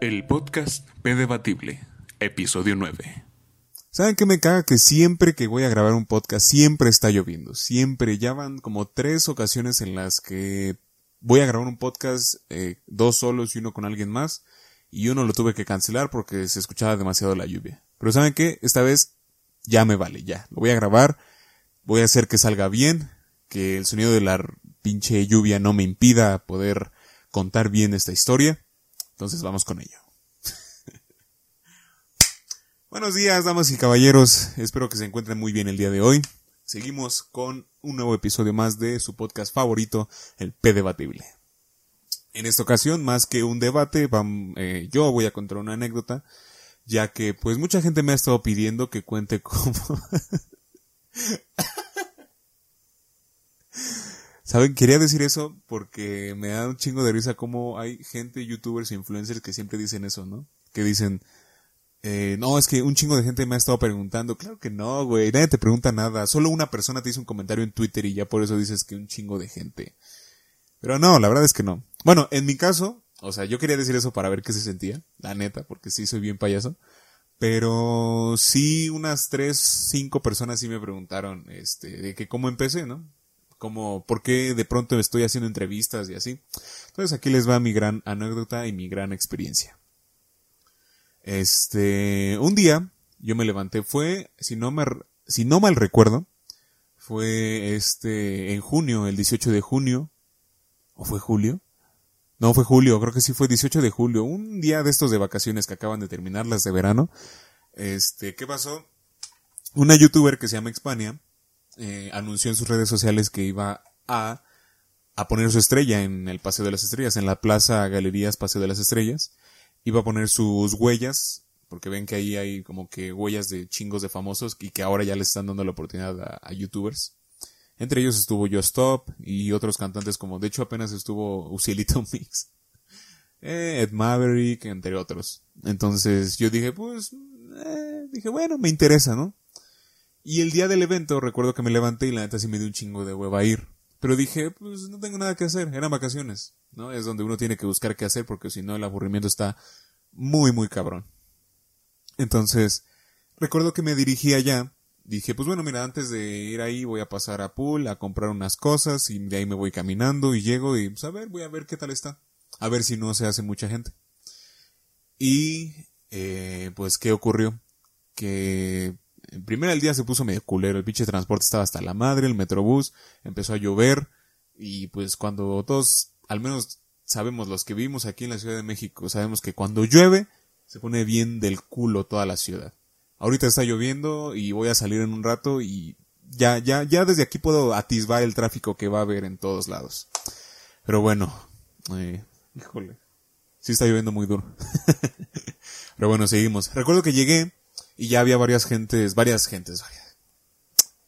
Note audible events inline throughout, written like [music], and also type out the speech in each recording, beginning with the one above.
El podcast P Debatible, episodio 9. ¿Saben qué me caga? Que siempre que voy a grabar un podcast, siempre está lloviendo. Siempre. Ya van como tres ocasiones en las que voy a grabar un podcast, eh, dos solos y uno con alguien más. Y uno lo tuve que cancelar porque se escuchaba demasiado la lluvia. Pero ¿saben qué? Esta vez ya me vale, ya. Lo voy a grabar. Voy a hacer que salga bien. Que el sonido de la pinche lluvia no me impida poder contar bien esta historia. Entonces vamos con ello. [laughs] Buenos días, damas y caballeros. Espero que se encuentren muy bien el día de hoy. Seguimos con un nuevo episodio más de su podcast favorito, el P Debatible. En esta ocasión, más que un debate, eh, yo voy a contar una anécdota, ya que pues mucha gente me ha estado pidiendo que cuente [laughs] cómo... ¿Saben? Quería decir eso porque me da un chingo de risa cómo hay gente, youtubers e influencers que siempre dicen eso, ¿no? Que dicen, eh, no, es que un chingo de gente me ha estado preguntando. Claro que no, güey, nadie te pregunta nada. Solo una persona te hizo un comentario en Twitter y ya por eso dices que un chingo de gente. Pero no, la verdad es que no. Bueno, en mi caso, o sea, yo quería decir eso para ver qué se sentía, la neta, porque sí soy bien payaso. Pero sí, unas tres, cinco personas sí me preguntaron, este, de que cómo empecé, ¿no? Como por qué de pronto estoy haciendo entrevistas y así. Entonces aquí les va mi gran anécdota y mi gran experiencia. Este, un día yo me levanté, fue, si no me, si no mal recuerdo, fue este, en junio, el 18 de junio, o fue julio, no fue julio, creo que sí fue 18 de julio, un día de estos de vacaciones que acaban de terminar, las de verano. Este, ¿qué pasó? Una youtuber que se llama Expania, eh, anunció en sus redes sociales que iba a, a poner su estrella en el Paseo de las Estrellas, en la Plaza Galerías Paseo de las Estrellas. Iba a poner sus huellas, porque ven que ahí hay como que huellas de chingos de famosos y que ahora ya le están dando la oportunidad a, youtubers. Entre ellos estuvo Yo Stop y otros cantantes como, de hecho apenas estuvo Ucielito [laughs] Mix, eh, Ed Maverick, entre otros. Entonces yo dije, pues, eh, dije, bueno, me interesa, ¿no? Y el día del evento recuerdo que me levanté y la neta sí me dio un chingo de hueva a ir. Pero dije, pues no tengo nada que hacer, eran vacaciones, ¿no? Es donde uno tiene que buscar qué hacer porque si no el aburrimiento está muy, muy cabrón. Entonces, recuerdo que me dirigí allá, dije, pues bueno, mira, antes de ir ahí voy a pasar a Pool a comprar unas cosas y de ahí me voy caminando y llego y pues a ver, voy a ver qué tal está. A ver si no se hace mucha gente. Y, eh, pues, ¿qué ocurrió? Que en primer el día se puso medio culero, el pinche transporte estaba hasta la madre, el metrobús, empezó a llover y pues cuando todos, al menos sabemos los que vivimos aquí en la Ciudad de México, sabemos que cuando llueve se pone bien del culo toda la ciudad. Ahorita está lloviendo y voy a salir en un rato y ya, ya, ya desde aquí puedo atisbar el tráfico que va a haber en todos lados. Pero bueno, eh, híjole, sí está lloviendo muy duro. [laughs] Pero bueno, seguimos. Recuerdo que llegué y ya había varias gentes, varias gentes,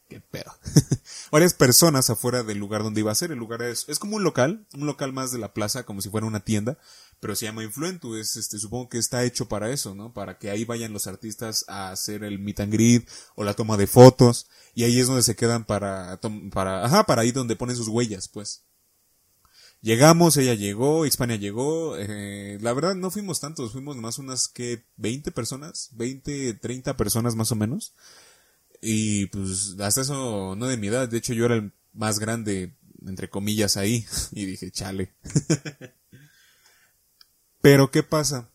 qué pedo. [laughs] varias personas afuera del lugar donde iba a ser. El lugar es, es como un local, un local más de la plaza, como si fuera una tienda, pero se llama Influentu, es este, supongo que está hecho para eso, ¿no? Para que ahí vayan los artistas a hacer el meet and greet o la toma de fotos, y ahí es donde se quedan para, para, ajá, para ahí donde ponen sus huellas, pues. Llegamos, ella llegó, Hispania llegó, eh, la verdad no fuimos tantos, fuimos más unas que 20 personas, 20, 30 personas más o menos. Y pues hasta eso no de mi edad, de hecho yo era el más grande, entre comillas, ahí. [laughs] Y dije, chale. [laughs] Pero ¿qué pasa?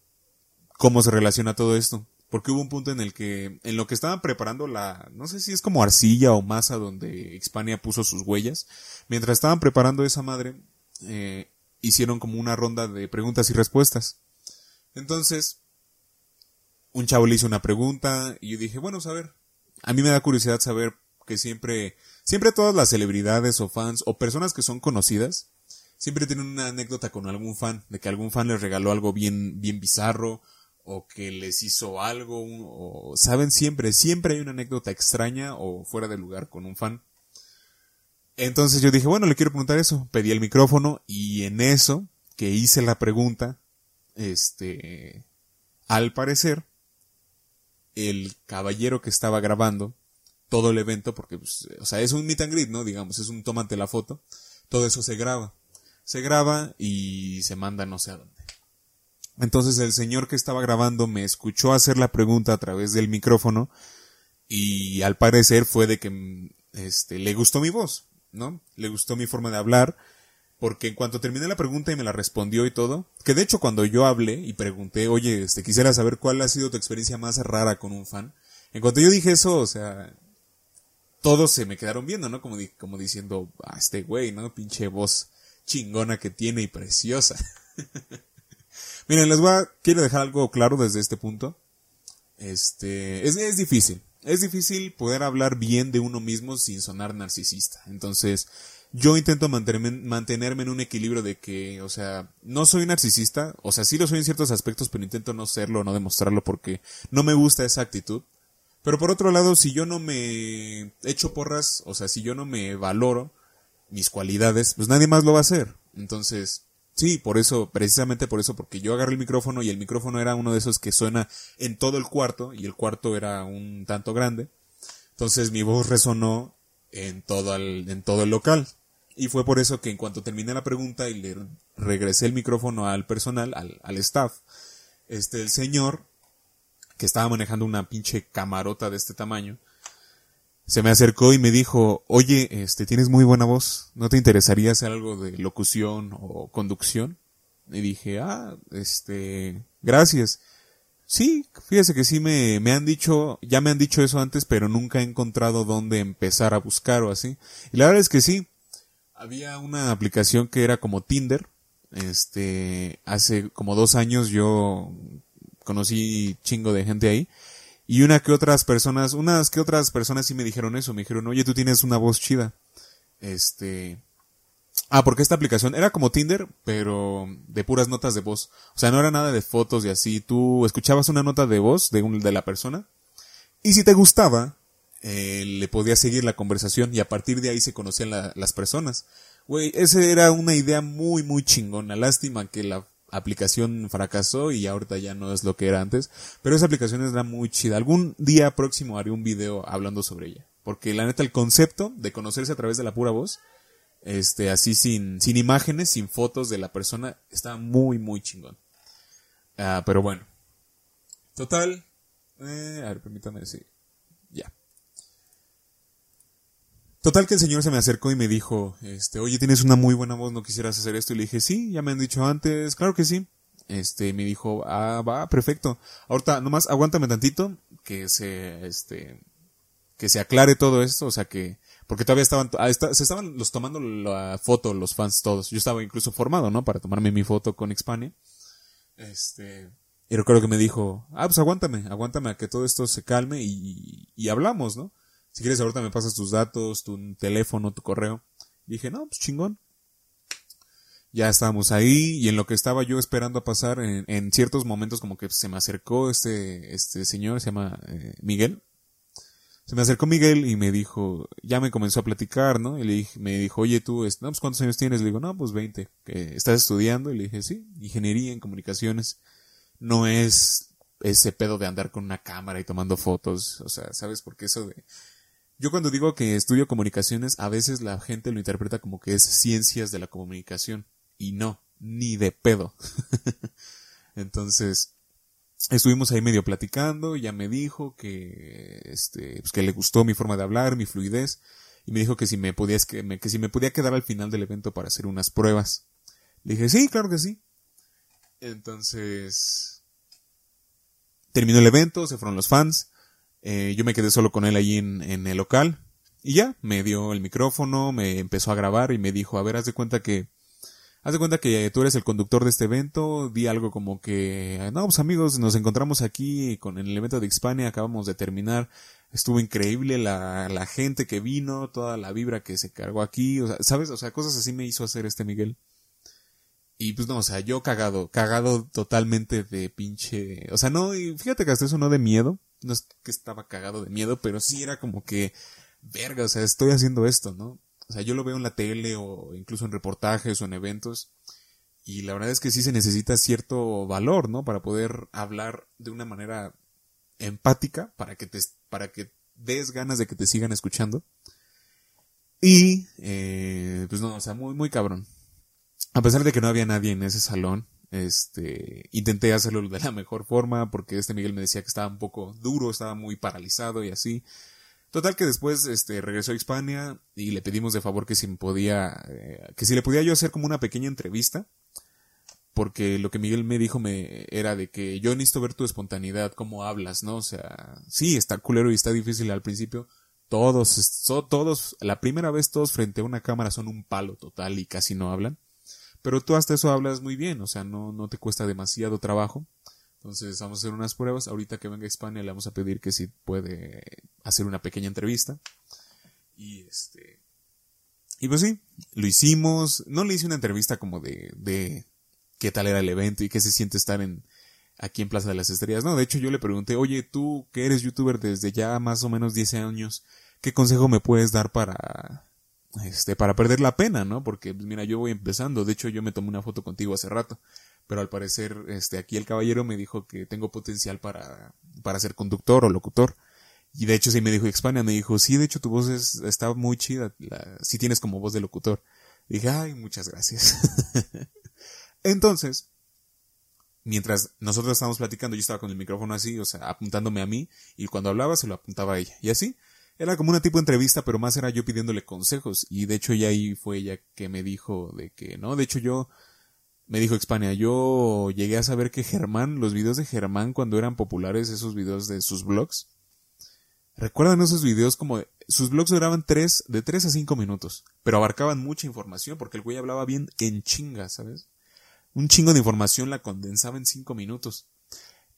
¿Cómo se relaciona todo esto? Porque hubo un punto en el que, en lo que estaban preparando la, no sé si es como arcilla o masa donde Hispania puso sus huellas, mientras estaban preparando esa madre, eh, hicieron como una ronda de preguntas y respuestas. Entonces, un chavo le hizo una pregunta y yo dije, bueno, saber, a mí me da curiosidad saber que siempre, siempre todas las celebridades o fans o personas que son conocidas, siempre tienen una anécdota con algún fan, de que algún fan les regaló algo bien, bien bizarro, o que les hizo algo, o saben siempre, siempre hay una anécdota extraña o fuera de lugar con un fan. Entonces yo dije, bueno, le quiero preguntar eso. Pedí el micrófono y en eso que hice la pregunta, este, al parecer, el caballero que estaba grabando todo el evento, porque, pues, o sea, es un meet and greet, ¿no? Digamos, es un tómate la foto. Todo eso se graba. Se graba y se manda no sé a dónde. Entonces el señor que estaba grabando me escuchó hacer la pregunta a través del micrófono y al parecer fue de que este, le gustó mi voz, ¿no? Le gustó mi forma de hablar porque en cuanto terminé la pregunta y me la respondió y todo, que de hecho cuando yo hablé y pregunté, oye, este, quisiera saber cuál ha sido tu experiencia más rara con un fan, en cuanto yo dije eso, o sea, todos se me quedaron viendo, ¿no? Como, como diciendo, ah, este güey, ¿no? Pinche voz chingona que tiene y preciosa. [laughs] Miren, les voy a, quiero dejar algo claro desde este punto. Este, es, es difícil. Es difícil poder hablar bien de uno mismo sin sonar narcisista. Entonces, yo intento mantenerme, en un equilibrio de que, o sea, no soy narcisista, o sea, sí lo soy en ciertos aspectos, pero intento no serlo, no demostrarlo porque no me gusta esa actitud. Pero por otro lado, si yo no me echo porras, o sea, si yo no me valoro mis cualidades, pues nadie más lo va a hacer. Entonces, sí, por eso, precisamente por eso, porque yo agarré el micrófono y el micrófono era uno de esos que suena en todo el cuarto y el cuarto era un tanto grande. Entonces mi voz resonó en todo el, en todo el local. Y fue por eso que en cuanto terminé la pregunta y le regresé el micrófono al personal, al, al staff, este, el señor, que estaba manejando una pinche camarota de este tamaño, se me acercó y me dijo, oye, este, tienes muy buena voz, ¿no te interesaría hacer algo de locución o conducción? Y dije, ah, este, gracias. Sí, fíjese que sí me, me han dicho, ya me han dicho eso antes, pero nunca he encontrado dónde empezar a buscar o así. Y la verdad es que sí, había una aplicación que era como Tinder. Este, hace como dos años yo conocí chingo de gente ahí. Y una que otras personas, unas que otras personas sí me dijeron eso, me dijeron, oye, tú tienes una voz chida. Este, ah, porque esta aplicación era como Tinder, pero de puras notas de voz. O sea, no era nada de fotos y así. Tú escuchabas una nota de voz de un, de la persona. Y si te gustaba, eh, le podía seguir la conversación y a partir de ahí se conocían las personas. Güey, esa era una idea muy, muy chingona. Lástima que la aplicación fracasó y ahorita ya no es lo que era antes. Pero esa aplicación era muy chida. Algún día próximo haré un video hablando sobre ella. Porque la neta, el concepto de conocerse a través de la pura voz, este, así sin, sin imágenes, sin fotos de la persona, está muy, muy chingón. Ah, pero bueno. Total. Eh, a ver, permítame decir. Ya. Total que el señor se me acercó y me dijo, este, oye, tienes una muy buena voz, ¿no quisieras hacer esto? Y le dije, sí, ya me han dicho antes, claro que sí. Este, me dijo, ah, va, perfecto. Ahorita, nomás aguántame tantito, que se, este, que se aclare todo esto, o sea que, porque todavía estaban, ah, se estaban los tomando la foto, los fans todos. Yo estaba incluso formado, ¿no? Para tomarme mi foto con Xpania. Este, y recuerdo que me dijo, ah, pues aguántame, aguántame a que todo esto se calme y, y hablamos, ¿no? Si quieres ahorita me pasas tus datos, tu teléfono, tu correo. dije, no, pues chingón. Ya estábamos ahí y en lo que estaba yo esperando a pasar, en, ciertos momentos como que se me acercó este, este señor, se llama eh, Miguel. Se me acercó Miguel y me dijo, ya me comenzó a platicar, ¿no? Y le dije, me dijo, oye tú, no, pues ¿cuántos años tienes? Le digo, no, pues 20. ¿Estás estudiando? Y le dije, sí, ingeniería en comunicaciones. No es ese pedo de andar con una cámara y tomando fotos, o sea, ¿sabes? Porque eso de, yo cuando digo que estudio comunicaciones, a veces la gente lo interpreta como que es ciencias de la comunicación. Y no, ni de pedo. [laughs] Entonces, estuvimos ahí medio platicando, ya me dijo que, este, pues que le gustó mi forma de hablar, mi fluidez, y me dijo que si me podía, que, que si me podía quedar al final del evento para hacer unas pruebas. Le dije, sí, claro que sí. Entonces, terminó el evento, se fueron los fans, eh, yo me quedé solo con él allí en, en, el local. Y ya, me dio el micrófono, me empezó a grabar y me dijo, a ver, haz de cuenta que, haz de cuenta que tú eres el conductor de este evento, di algo como que, no, pues amigos, nos encontramos aquí con el evento de Hispania, acabamos de terminar, estuvo increíble la, la gente que vino, toda la vibra que se cargó aquí, o sea, ¿sabes? O sea, cosas así me hizo hacer este Miguel. Y pues no, o sea, yo cagado, cagado totalmente de pinche, o sea, no, y fíjate que hasta eso no de miedo, no es que estaba cagado de miedo, pero sí era como que, verga, o sea, estoy haciendo esto, ¿no? O sea, yo lo veo en la tele o incluso en reportajes o en eventos y la verdad es que sí se necesita cierto valor, ¿no? Para poder hablar de una manera empática, para que te, para que des ganas de que te sigan escuchando. Y, eh, pues no, o sea, muy, muy cabrón. A pesar de que no había nadie en ese salón, Este, intenté hacerlo de la mejor forma porque este Miguel me decía que estaba un poco duro, estaba muy paralizado y así. Total que después este regresó a España y le pedimos de favor que si podía eh, que si le podía yo hacer como una pequeña entrevista porque lo que Miguel me dijo me era de que yo necesito ver tu espontaneidad, cómo hablas, ¿no? O sea, sí, está culero y está difícil al principio. Todos, todos, la primera vez todos frente a una cámara son un palo total y casi no hablan. Pero tú hasta eso hablas muy bien, o sea, no, no te cuesta demasiado trabajo. Entonces vamos a hacer unas pruebas. Ahorita que venga a España le vamos a pedir que si puede hacer una pequeña entrevista. Y este. Y pues sí, lo hicimos. No le hice una entrevista como de, de qué tal era el evento y qué se siente estar en aquí en Plaza de las Estrellas. No, de hecho yo le pregunté, oye, tú que eres youtuber desde ya más o menos 10 años, ¿qué consejo me puedes dar para este para perder la pena, ¿no? Porque pues, mira, yo voy empezando, de hecho yo me tomé una foto contigo hace rato, pero al parecer este aquí el caballero me dijo que tengo potencial para para ser conductor o locutor. Y de hecho sí me dijo España, me dijo, sí, de hecho tu voz es, está muy chida, la, sí tienes como voz de locutor. dije, ay, muchas gracias. [laughs] Entonces, mientras nosotros estábamos platicando, yo estaba con el micrófono así, o sea, apuntándome a mí, y cuando hablaba se lo apuntaba a ella. Y así, era como una tipo de entrevista, pero más era yo pidiéndole consejos. Y de hecho, ya ahí fue ella que me dijo de que, no, de hecho yo, me dijo España, yo llegué a saber que Germán, los videos de Germán cuando eran populares, esos videos de sus blogs, recuerdan esos videos como, sus blogs duraban tres, de tres a cinco minutos, pero abarcaban mucha información porque el güey hablaba bien en chinga, ¿sabes? un chingo de información la condensaba en cinco minutos.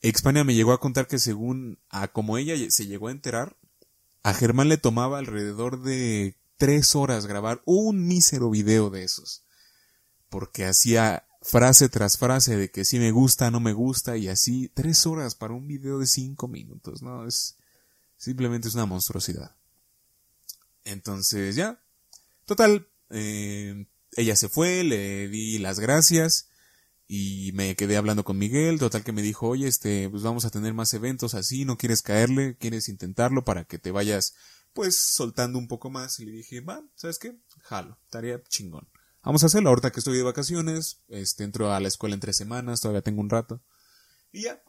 España me llegó a contar que según a como ella se llegó a enterar, a Germán le tomaba alrededor de tres horas grabar un mísero video de esos. Porque hacía frase tras frase de que si me gusta, no me gusta y así tres horas para un video de cinco minutos, ¿no? Es simplemente es una monstruosidad. Entonces ya, total, eh, ella se fue, le di las gracias y me quedé hablando con Miguel, total que me dijo, oye, este, pues vamos a tener más eventos así, no quieres caerle, quieres intentarlo para que te vayas, pues, soltando un poco más. Y le dije, va, ¿sabes qué? Jalo, estaría chingón. Vamos a hacerlo ahorita que estoy de vacaciones, este, entro a la escuela en tres semanas, todavía tengo un rato. Y ya.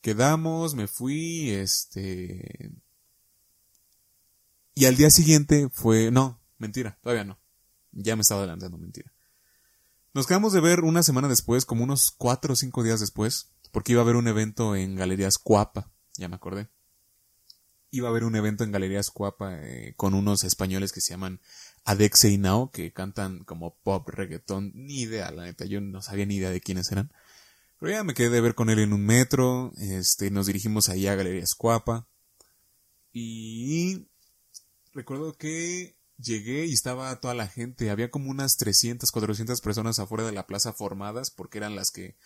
Quedamos, me fui, este... Y al día siguiente fue, no, mentira, todavía no. Ya me estaba adelantando, mentira. Nos quedamos de ver una semana después, como unos cuatro o cinco días después, porque iba a haber un evento en Galerías Cuapa, ya me acordé. Iba a haber un evento en Galerías Cuapa eh, con unos españoles que se llaman Adexe y Nao, que cantan como pop, reggaetón, ni idea, la neta, yo no sabía ni idea de quiénes eran. Pero ya me quedé de ver con él en un metro, este, nos dirigimos ahí a Galerías Cuapa. Y recuerdo que llegué y estaba toda la gente, había como unas 300, 400 personas afuera de la plaza formadas porque eran las que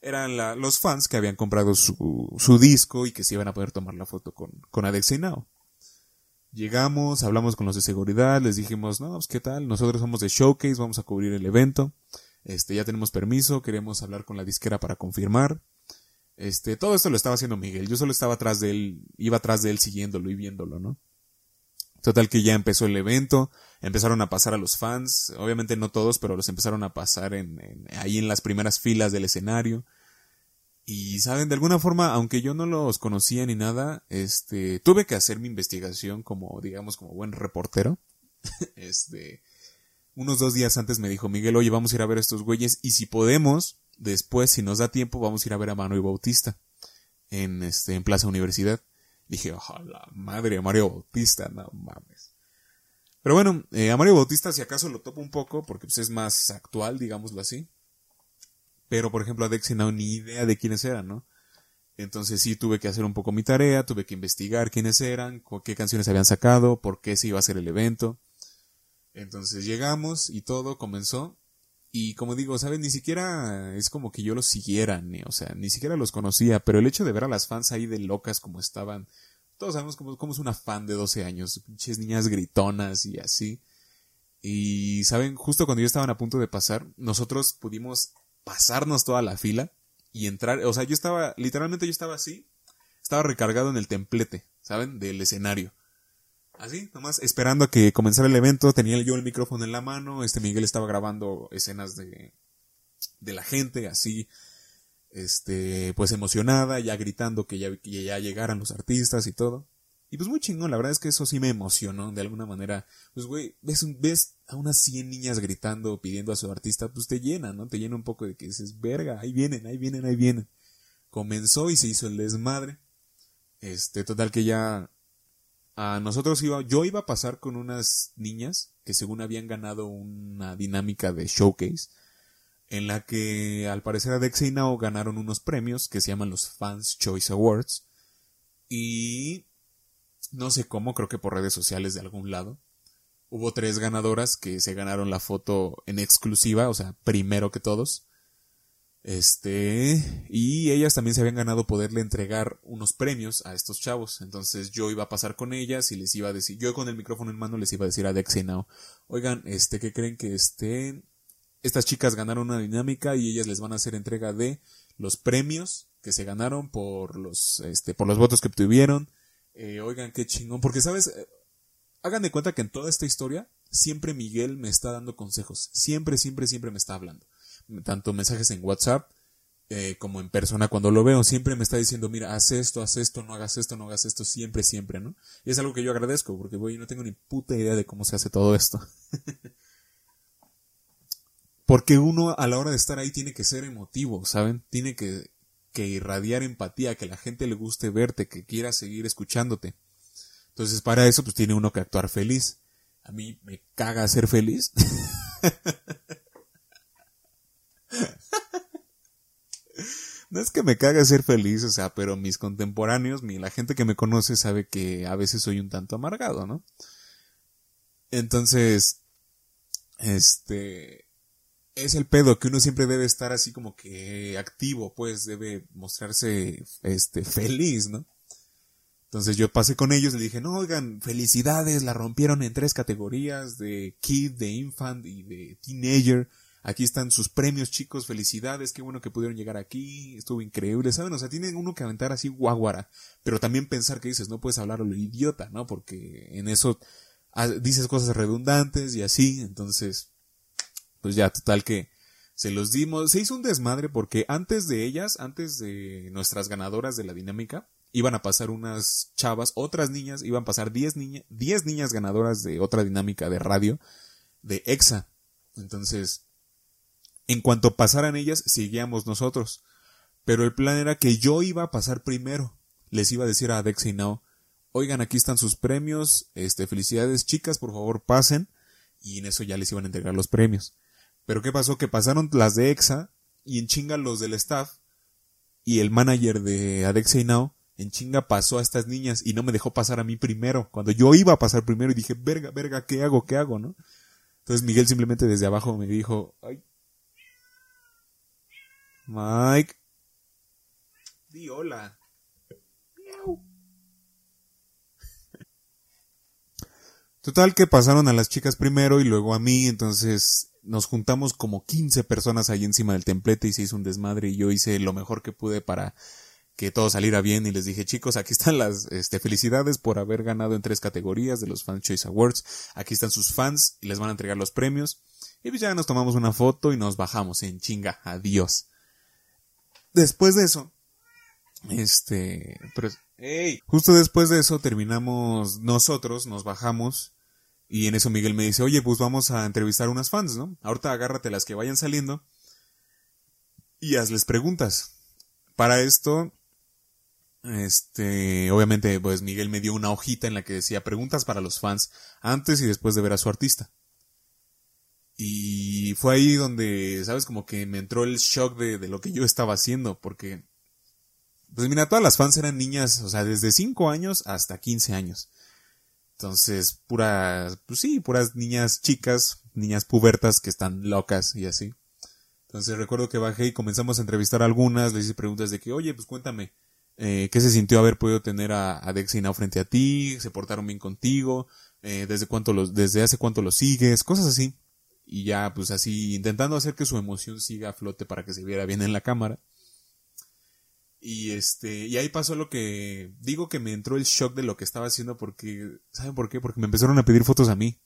eran los fans que habían comprado su, disco y que se iban a poder tomar la foto con, con Now. Llegamos, hablamos con los de seguridad, les dijimos, no, pues qué tal, nosotros somos de Showcase, vamos a cubrir el evento, este, ya tenemos permiso, queremos hablar con la disquera para confirmar. Este, todo esto lo estaba haciendo Miguel, yo solo estaba atrás de él, iba atrás de él siguiéndolo y viéndolo, ¿no? Total que ya empezó el evento, empezaron a pasar a los fans, obviamente no todos, pero los empezaron a pasar en, ahí en las primeras filas del escenario. Y saben, de alguna forma, aunque yo no los conocía ni nada, este, tuve que hacer mi investigación como, digamos, como buen reportero. [laughs] este, unos dos días antes me dijo Miguel, oye, vamos a ir a ver a estos güeyes y si podemos, después, si nos da tiempo, vamos a ir a ver a Mano y Bautista en, este, en Plaza Universidad. Dije, oh, la madre, Mario Bautista, no mames. Pero bueno, eh, a Mario Bautista si acaso lo topo un poco porque pues, es más actual, digámoslo así. Pero por ejemplo a Dexy no ni idea de quiénes eran, ¿no? Entonces sí tuve que hacer un poco mi tarea, tuve que investigar quiénes eran, qué canciones habían sacado, por qué se iba a hacer el evento. Entonces llegamos y todo comenzó. Y como digo, ¿sabes? Ni siquiera es como que yo los siguiera, ni, o sea, ni siquiera los conocía, pero el hecho de ver a las fans ahí de locas como estaban, todos sabemos cómo, cómo es una fan de 12 años, pinches niñas gritonas y así. Y, ¿saben? Justo cuando yo estaban a punto de pasar, nosotros pudimos pasarnos toda la fila y entrar, o sea, yo estaba, literalmente yo estaba así, estaba recargado en el templete, ¿saben? Del escenario. Así, nomás esperando a que comenzara el evento, tenía yo el micrófono en la mano, este Miguel estaba grabando escenas de, de la gente así, este, pues emocionada, ya gritando que ya, que ya llegaran los artistas y todo. Y pues muy chingón, la verdad es que eso sí me emocionó de alguna manera. Pues güey, ves, ves a unas 100 niñas gritando, pidiendo a su artista, pues te llena, ¿no? Te llena un poco de que dices, verga, ahí vienen, ahí vienen, ahí vienen. Comenzó y se hizo el desmadre. Este, total que ya a nosotros iba, yo iba a pasar con unas niñas que según habían ganado una dinámica de showcase en la que al parecer Adexia y Nao ganaron unos premios que se llaman los Fans Choice Awards y no sé cómo, creo que por redes sociales de algún lado. Hubo tres ganadoras que se ganaron la foto en exclusiva, o sea, primero que todos. Este, y ellas también se habían ganado poderle entregar unos premios a estos chavos. Entonces yo iba a pasar con ellas y les iba a decir, yo con el micrófono en mano les iba a decir a Dex y Now, oigan, este, ¿qué creen que este, estas chicas ganaron una dinámica y ellas les van a hacer entrega de los premios que se ganaron por los, este, por los votos que obtuvieron. Eh, oigan, qué chingón, porque sabes, eh, hagan de cuenta que en toda esta historia, siempre Miguel me está dando consejos. Siempre, siempre, siempre me está hablando tanto mensajes en WhatsApp eh, como en persona cuando lo veo, siempre me está diciendo, mira, haz esto, haz esto, no hagas esto, no hagas esto, siempre, siempre, ¿no? Y es algo que yo agradezco, porque voy, no tengo ni puta idea de cómo se hace todo esto. [laughs] porque uno a la hora de estar ahí tiene que ser emotivo, ¿saben? Tiene que, que irradiar empatía, que la gente le guste verte, que quiera seguir escuchándote. Entonces, para eso, pues tiene uno que actuar feliz. A mí me caga ser feliz. [laughs] No es que me caga ser feliz, o sea, pero mis contemporáneos, mi, la gente que me conoce sabe que a veces soy un tanto amargado, ¿no? Entonces, este, es el pedo que uno siempre debe estar así como que activo, pues debe mostrarse, este, feliz, ¿no? Entonces yo pasé con ellos le dije, no, oigan, felicidades, la rompieron en tres categorías de kid, de infant y de teenager. Aquí están sus premios, chicos, felicidades, qué bueno que pudieron llegar aquí, estuvo increíble, ¿saben? O sea, tienen uno que aventar así guaguara, pero también pensar que dices, no puedes hablar a lo idiota, ¿no? Porque en eso ah, dices cosas redundantes y así, entonces, pues ya, total que se los dimos, se hizo un desmadre porque antes de ellas, antes de nuestras ganadoras de la dinámica, iban a pasar unas chavas, otras niñas, iban a pasar 10 niñas, 10 niñas ganadoras de otra dinámica de radio de EXA. Entonces, en cuanto pasaran ellas, seguíamos nosotros. Pero el plan era que yo iba a pasar primero. Les iba a decir a Dex y Now, oigan, aquí están sus premios, este, felicidades chicas, por favor pasen. Y en eso ya les iban a entregar los premios. Pero ¿qué pasó? Que pasaron las de EXA y en chinga los del staff y el manager de Adexa y Now en chinga pasó a estas niñas y no me dejó pasar a mí primero. Cuando yo iba a pasar primero y dije, verga, verga, ¿qué hago? ¿Qué hago? ¿No? Entonces Miguel simplemente desde abajo me dijo, ay, Mike. Di hola. Total que pasaron a las chicas primero y luego a mí, entonces nos juntamos como 15 personas ahí encima del templete y se hizo un desmadre y yo hice lo mejor que pude para que todo saliera bien y les dije chicos aquí están las este, felicidades por haber ganado en tres categorías de los Fan Choice Awards. Aquí están sus fans y les van a entregar los premios. Y pues ya nos tomamos una foto y nos bajamos en chinga. Adiós después de eso, este, pero, hey, justo después de eso terminamos nosotros, nos bajamos y en eso Miguel me dice, oye, pues vamos a entrevistar unas fans, ¿no? Ahorita agárrate las que vayan saliendo y hazles preguntas. Para esto, este, obviamente, pues Miguel me dio una hojita en la que decía preguntas para los fans antes y después de ver a su artista. Y fue ahí donde, ¿sabes? Como que me entró el shock de, de lo que yo estaba haciendo, porque, pues mira, todas las fans eran niñas, o sea, desde 5 años hasta 15 años. Entonces, puras, pues sí, puras niñas chicas, niñas pubertas que están locas y así. Entonces recuerdo que bajé y comenzamos a entrevistar a algunas, les hice preguntas de que, oye, pues cuéntame, eh, ¿qué se sintió haber podido tener a, a Dex y frente a ti? ¿Se portaron bien contigo? Eh, ¿Desde cuánto los, desde hace cuánto los sigues? Cosas así y ya pues así intentando hacer que su emoción siga a flote para que se viera bien en la cámara. Y este, y ahí pasó lo que digo que me entró el shock de lo que estaba haciendo porque ¿saben por qué? Porque me empezaron a pedir fotos a mí.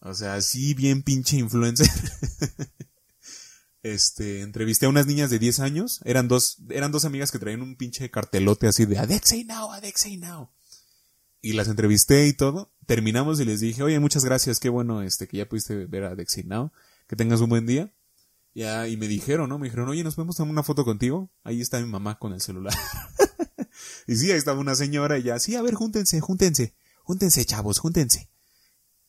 O sea, así bien pinche influencer. [laughs] este, entrevisté a unas niñas de 10 años. Eran dos, eran dos amigas que traían un pinche cartelote así de Adexei Now, Adexei Now. Y las entrevisté y todo. Terminamos y les dije, oye, muchas gracias, qué bueno este, que ya pudiste ver a Adexei Now. Que tengas un buen día. Ya, y me dijeron, ¿no? Me dijeron, oye, ¿nos podemos tomar una foto contigo? Ahí está mi mamá con el celular. [laughs] y sí, ahí estaba una señora y ya, sí, a ver, júntense, júntense, júntense, chavos, júntense.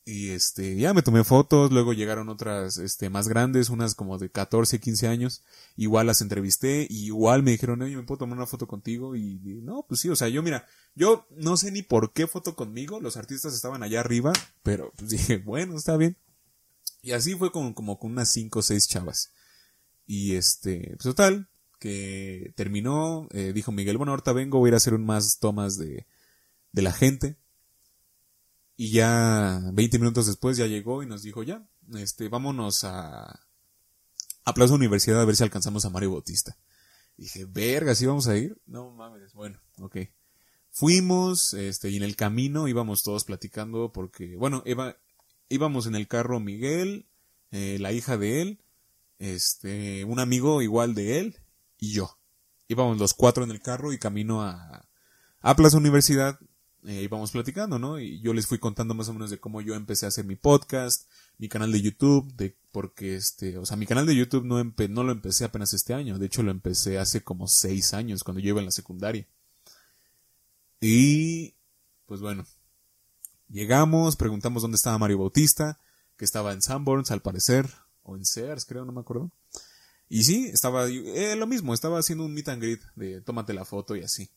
Y este, ya me tomé fotos, luego llegaron otras, este, más grandes, unas como de 14, 15 años, igual las entrevisté, y igual me dijeron, oye, ¿me puedo tomar una foto contigo? Y, no, pues sí, o sea, yo mira, yo no sé ni por qué foto conmigo, los artistas estaban allá arriba, pero pues [laughs] dije, bueno, está bien. Y así fue como, como con unas cinco o seis chavas. Y este, pues total, que terminó, eh, dijo Miguel, bueno, ahorita vengo, voy a ir a hacer un más tomas de, de la gente. Y ya 20 minutos después ya llegó y nos dijo, ya, este, vámonos a, Plaza Universidad a ver si alcanzamos a Mario Bautista. dije, verga, ¿sí vamos a ir? No mames, bueno, ok. Fuimos, este, y en el camino íbamos todos platicando porque, bueno, íbamos en el carro Miguel, eh, la hija de él, este, un amigo igual de él y yo. Íbamos los cuatro en el carro y camino a, a Plaza Universidad eh, íbamos platicando, ¿no? Y yo les fui contando más o menos de cómo yo empecé a hacer mi podcast, mi canal de YouTube, de porque este, o sea, mi canal de YouTube no, empe no lo empecé apenas este año, de hecho lo empecé hace como seis años, cuando yo iba en la secundaria. Y, pues bueno, llegamos, preguntamos dónde estaba Mario Bautista, que estaba en Sanborns al parecer, o en Sears, creo, no me acuerdo. Y sí, estaba eh, lo mismo, estaba haciendo un meet and greet de tómate la foto y así.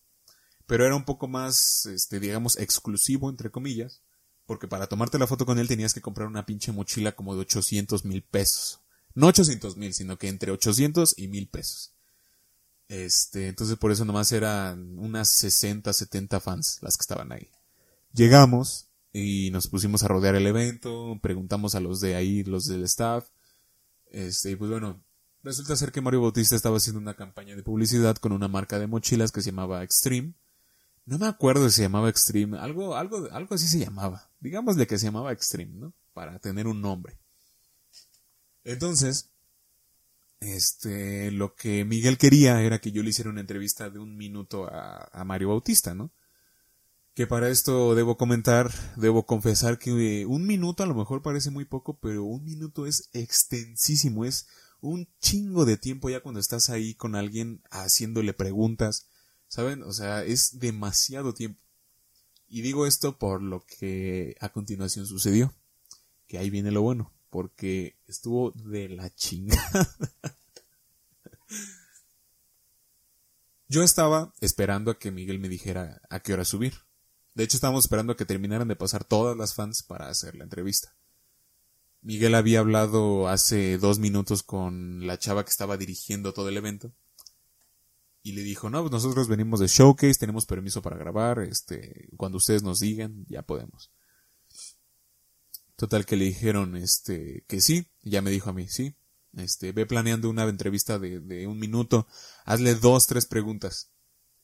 Pero era un poco más, este, digamos, exclusivo, entre comillas, porque para tomarte la foto con él tenías que comprar una pinche mochila como de 800 mil pesos. No 800 mil, sino que entre 800 y mil pesos. Este, entonces por eso nomás eran unas 60, 70 fans las que estaban ahí. Llegamos y nos pusimos a rodear el evento, preguntamos a los de ahí, los del staff, este, y pues bueno, resulta ser que Mario Bautista estaba haciendo una campaña de publicidad con una marca de mochilas que se llamaba Extreme. No me acuerdo si se llamaba Extreme, algo, algo, algo así se llamaba. Digámosle que se llamaba Extreme, ¿no? Para tener un nombre. Entonces, este, lo que Miguel quería era que yo le hiciera una entrevista de un minuto a, a Mario Bautista, ¿no? Que para esto debo comentar, debo confesar que un minuto a lo mejor parece muy poco, pero un minuto es extensísimo, es un chingo de tiempo ya cuando estás ahí con alguien haciéndole preguntas, ¿saben? O sea, es demasiado tiempo. Y digo esto por lo que a continuación sucedió, que ahí viene lo bueno, porque estuvo de la chingada. [laughs] Yo estaba esperando a que Miguel me dijera a qué hora subir. De hecho, estábamos esperando a que terminaran de pasar todas las fans para hacer la entrevista. Miguel había hablado hace dos minutos con la chava que estaba dirigiendo todo el evento. Y le dijo, no, pues nosotros venimos de Showcase, tenemos permiso para grabar, este, cuando ustedes nos digan, ya podemos. Total que le dijeron, este, que sí, ya me dijo a mí, sí, este, ve planeando una entrevista de, de un minuto, hazle dos, tres preguntas.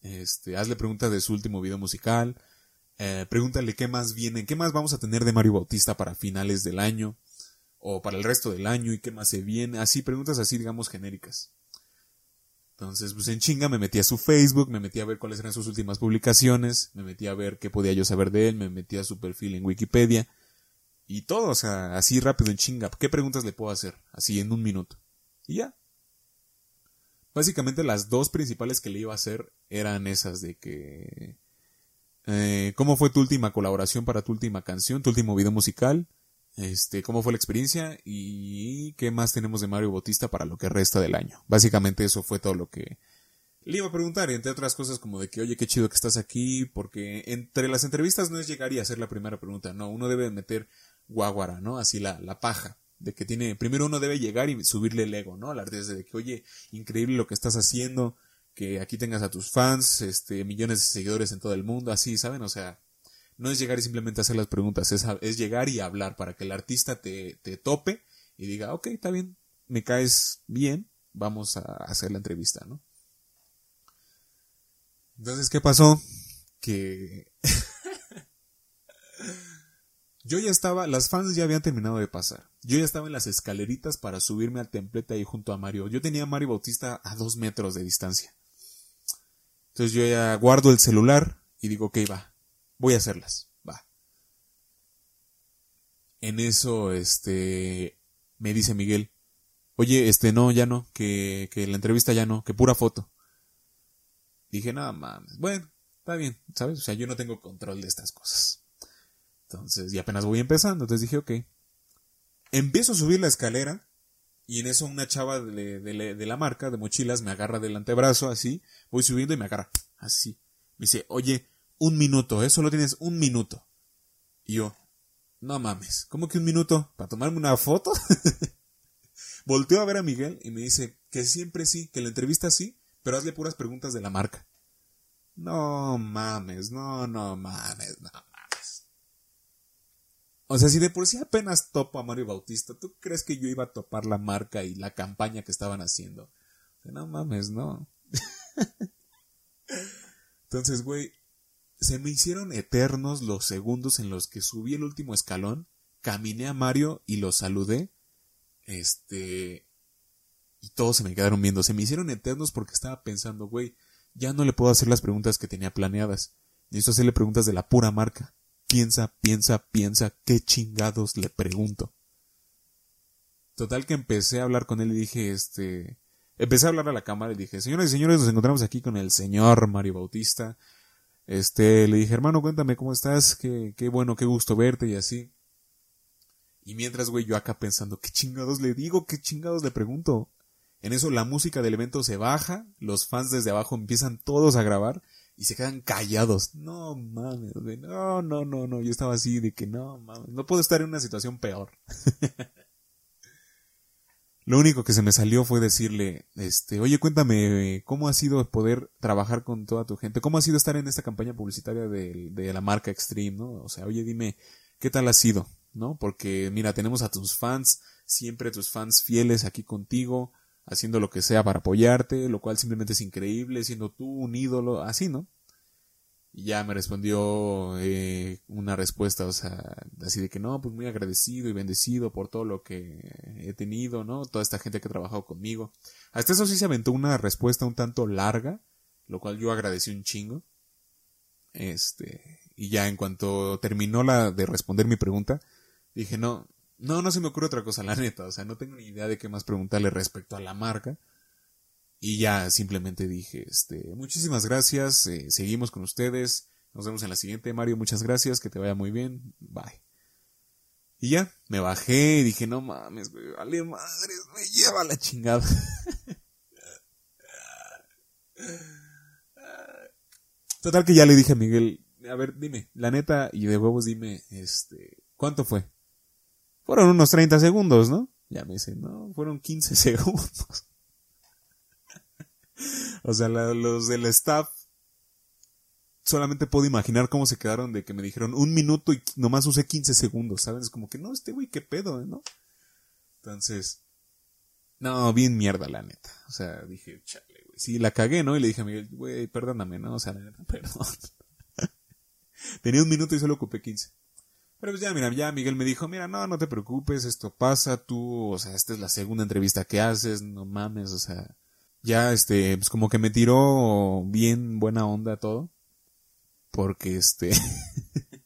Este, hazle preguntas de su último video musical, eh, pregúntale qué más viene, qué más vamos a tener de Mario Bautista para finales del año o para el resto del año y qué más se viene, así preguntas así digamos genéricas. Entonces, pues en chinga me metí a su Facebook, me metí a ver cuáles eran sus últimas publicaciones, me metí a ver qué podía yo saber de él, me metí a su perfil en Wikipedia y todo, o sea, así rápido en chinga. ¿Qué preguntas le puedo hacer? Así en un minuto. Y ya. Básicamente las dos principales que le iba a hacer eran esas de que eh, ¿Cómo fue tu última colaboración para tu última canción, tu último video musical? Este, ¿Cómo fue la experiencia? ¿Y qué más tenemos de Mario Bautista para lo que resta del año? Básicamente eso fue todo lo que le iba a preguntar, entre otras cosas como de que, oye, qué chido que estás aquí, porque entre las entrevistas no es llegar y hacer la primera pregunta, no, uno debe meter guaguara, ¿no? Así la, la paja, de que tiene, primero uno debe llegar y subirle el ego, ¿no? Hablar de que, oye, increíble lo que estás haciendo, que aquí tengas a tus fans, este, millones de seguidores en todo el mundo, así, ¿saben? O sea, no es llegar y simplemente hacer las preguntas, es, es llegar y hablar para que el artista te, te tope y diga, ok, está bien, me caes bien, vamos a hacer la entrevista, ¿no? Entonces, ¿qué pasó? Que [laughs] Yo ya estaba, las fans ya habían terminado de pasar. Yo ya estaba en las escaleritas para subirme al templete ahí junto a Mario. Yo tenía a Mario Bautista a dos metros de distancia. Entonces yo ya guardo el celular y digo, ok, va, voy a hacerlas, va. En eso, este, me dice Miguel, oye, este, no, ya no, que, que la entrevista ya no, que pura foto. Dije, no mames, bueno, está bien, ¿sabes? O sea, yo no tengo control de estas cosas. Entonces, y apenas voy empezando, entonces dije, ok. Empiezo a subir la escalera y en eso una chava de, de, la marca de mochilas me agarra del antebrazo así, voy subiendo y me agarra así. Me dice, oye, un minuto, ¿eh? Solo tienes un minuto. Y yo, no mames, ¿cómo que un minuto? ¿Para tomarme una foto? [laughs] Volteo a ver a Miguel y me dice que siempre sí, que la entrevista sí, pero hazle puras preguntas de la marca. No mames, no, no mames, no mames. O sea, si de por sí apenas topo a Mario Bautista, ¿tú crees que yo iba a topar la marca y la campaña que estaban haciendo? no mames, no. [laughs] Entonces, güey, se me hicieron eternos los segundos en los que subí el último escalón, caminé a Mario y lo saludé. Este. Y todos se me quedaron viendo. Se me hicieron eternos porque estaba pensando, güey, ya no le puedo hacer las preguntas que tenía planeadas. Necesito hacerle preguntas de la pura marca. Piensa, piensa, piensa, qué chingados le pregunto. Total que empecé a hablar con él y dije, este, empecé a hablar a la cámara y dije, señoras y señores, nos encontramos aquí con el señor Mario Bautista. Este, le dije, hermano, cuéntame cómo estás, qué, qué bueno, qué gusto verte y así. Y mientras, güey, yo acá pensando, ¿qué chingados le digo? ¿Qué chingados le pregunto? En eso la música del evento se baja, los fans desde abajo empiezan todos a grabar y se quedan callados. No mames, güey, no, no, no, no. Yo estaba así de que no mames, no puedo estar en una situación peor. [laughs] Lo único que se me salió fue decirle, este, oye, cuéntame, ¿cómo ha sido poder trabajar con toda tu gente? ¿Cómo ha sido estar en esta campaña publicitaria de, la marca Extreme, no? O sea, oye, dime, ¿qué tal ha sido? ¿No? Porque, mira, tenemos a tus fans, siempre tus fans fieles aquí contigo, haciendo lo que sea para apoyarte, lo cual simplemente es increíble, siendo tú un ídolo, así, ¿no? Y ya me respondió eh, una respuesta, o sea, así de que no, pues muy agradecido y bendecido por todo lo que he tenido, ¿no? Toda esta gente que ha trabajado conmigo. Hasta eso sí se aventó una respuesta un tanto larga, lo cual yo agradecí un chingo. Este, y ya en cuanto terminó la de responder mi pregunta, dije, no, no, no se me ocurre otra cosa, la neta, o sea, no tengo ni idea de qué más preguntarle respecto a la marca. Y ya simplemente dije, este, muchísimas gracias, eh, seguimos con ustedes, nos vemos en la siguiente, Mario, muchas gracias, que te vaya muy bien, bye. Y ya, me bajé y dije, no mames, güey, vale madres, me lleva la chingada. [laughs] Total que ya le dije a Miguel, a ver, dime, la neta, y de huevos dime, este, ¿cuánto fue? Fueron unos 30 segundos, ¿no? Ya me dice, no, fueron 15 [laughs] segundos. [laughs] o sea, los del staff solamente puedo imaginar cómo se quedaron de que me dijeron un minuto y nomás usé 15 segundos, ¿sabes? Como que no, este güey, qué pedo, ¿no? Entonces, no, bien mierda, la neta. O sea, dije, chale, güey. Sí, la cagué, ¿no? Y le dije a Miguel, güey, perdóname, ¿no? O sea, la neta, [laughs] perdón. Tenía un minuto y solo ocupé 15. Pero pues ya, mira, ya Miguel me dijo, mira, no, no te preocupes, esto pasa, tú, o sea, esta es la segunda entrevista que haces, no mames, o sea, ya este, pues como que me tiró bien buena onda todo. Porque este. [laughs]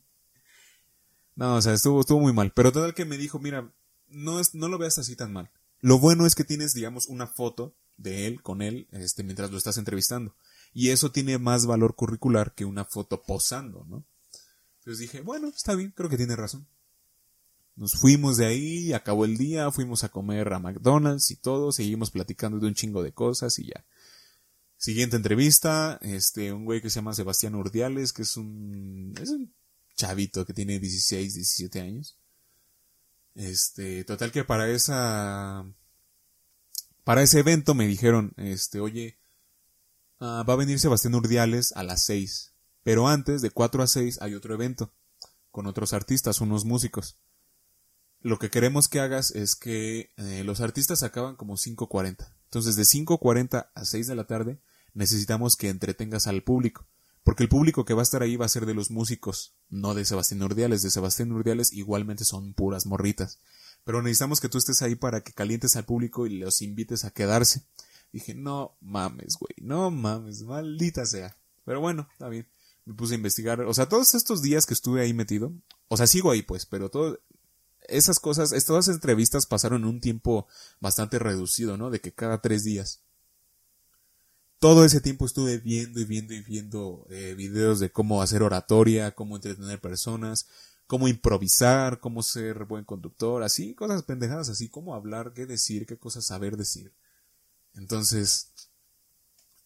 no, o sea, estuvo, estuvo muy mal. Pero el que me dijo, mira, no es, no lo veas así tan mal. Lo bueno es que tienes, digamos, una foto de él con él, este, mientras lo estás entrevistando. Y eso tiene más valor curricular que una foto posando, ¿no? Entonces dije, bueno, está bien, creo que tiene razón. Nos fuimos de ahí, acabó el día, fuimos a comer a McDonald's y todo, seguimos platicando de un chingo de cosas y ya. Siguiente entrevista, este, un güey que se llama Sebastián Urdiales, que es un, es un chavito que tiene 16, 17 años. Este, total que para esa, para ese evento me dijeron, este, oye, ah, va a venir Sebastián Urdiales a las 6, pero antes de 4 a 6 hay otro evento con otros artistas, unos músicos lo que queremos que hagas es que eh, los artistas acaban como 5.40. Entonces de 5.40 a 6 de la tarde necesitamos que entretengas al público. Porque el público que va a estar ahí va a ser de los músicos, no de Sebastián Urdiales. De Sebastián Urdiales igualmente son puras morritas. Pero necesitamos que tú estés ahí para que calientes al público y los invites a quedarse. Dije, no mames, güey, no mames, maldita sea. Pero bueno, está bien. Me puse a investigar. O sea, todos estos días que estuve ahí metido, o sea, sigo ahí pues, pero todo, esas cosas, esas entrevistas pasaron un tiempo bastante reducido, ¿no? De que cada tres días. Todo ese tiempo estuve viendo y viendo y viendo eh, videos de cómo hacer oratoria, cómo entretener personas, cómo improvisar, cómo ser buen conductor, así, cosas pendejadas así, cómo hablar, qué decir, qué cosas saber decir. Entonces,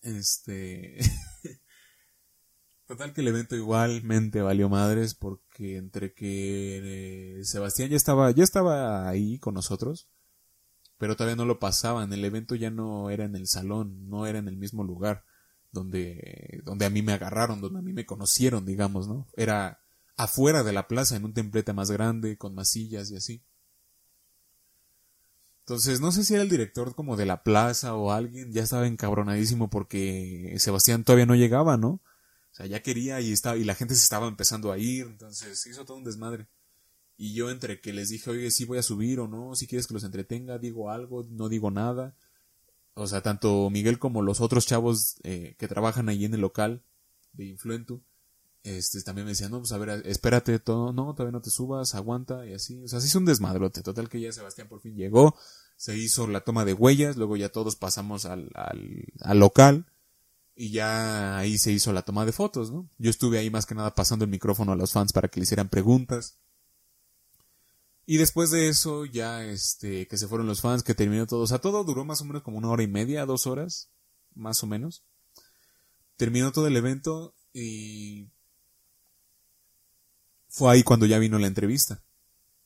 este... [laughs] Total que el evento igualmente valió madres porque entre que eh, Sebastián ya estaba, ya estaba ahí con nosotros, pero todavía no lo pasaban, el evento ya no era en el salón, no era en el mismo lugar donde, donde a mí me agarraron, donde a mí me conocieron, digamos, ¿no? Era afuera de la plaza, en un templete más grande, con más sillas y así. Entonces, no sé si era el director como de la plaza o alguien, ya estaba encabronadísimo porque Sebastián todavía no llegaba, ¿no? O sea, ya quería y estaba, y la gente se estaba empezando a ir, entonces hizo todo un desmadre. Y yo entre que les dije, oye, sí voy a subir o no, si quieres que los entretenga, digo algo, no digo nada. O sea, tanto Miguel como los otros chavos eh, que trabajan ahí en el local de Influentu, este, también me decían, no, pues a ver, espérate, todo, no, todavía no te subas, aguanta, y así. O sea, se hizo un desmadrote. Total que ya Sebastián por fin llegó, se hizo la toma de huellas, luego ya todos pasamos al, al, al local, y ya ahí se hizo la toma de fotos, ¿no? Yo estuve ahí más que nada pasando el micrófono a los fans para que le hicieran preguntas. Y después de eso, ya este, que se fueron los fans, que terminó todo. O sea, todo duró más o menos como una hora y media, dos horas, más o menos. Terminó todo el evento y fue ahí cuando ya vino la entrevista.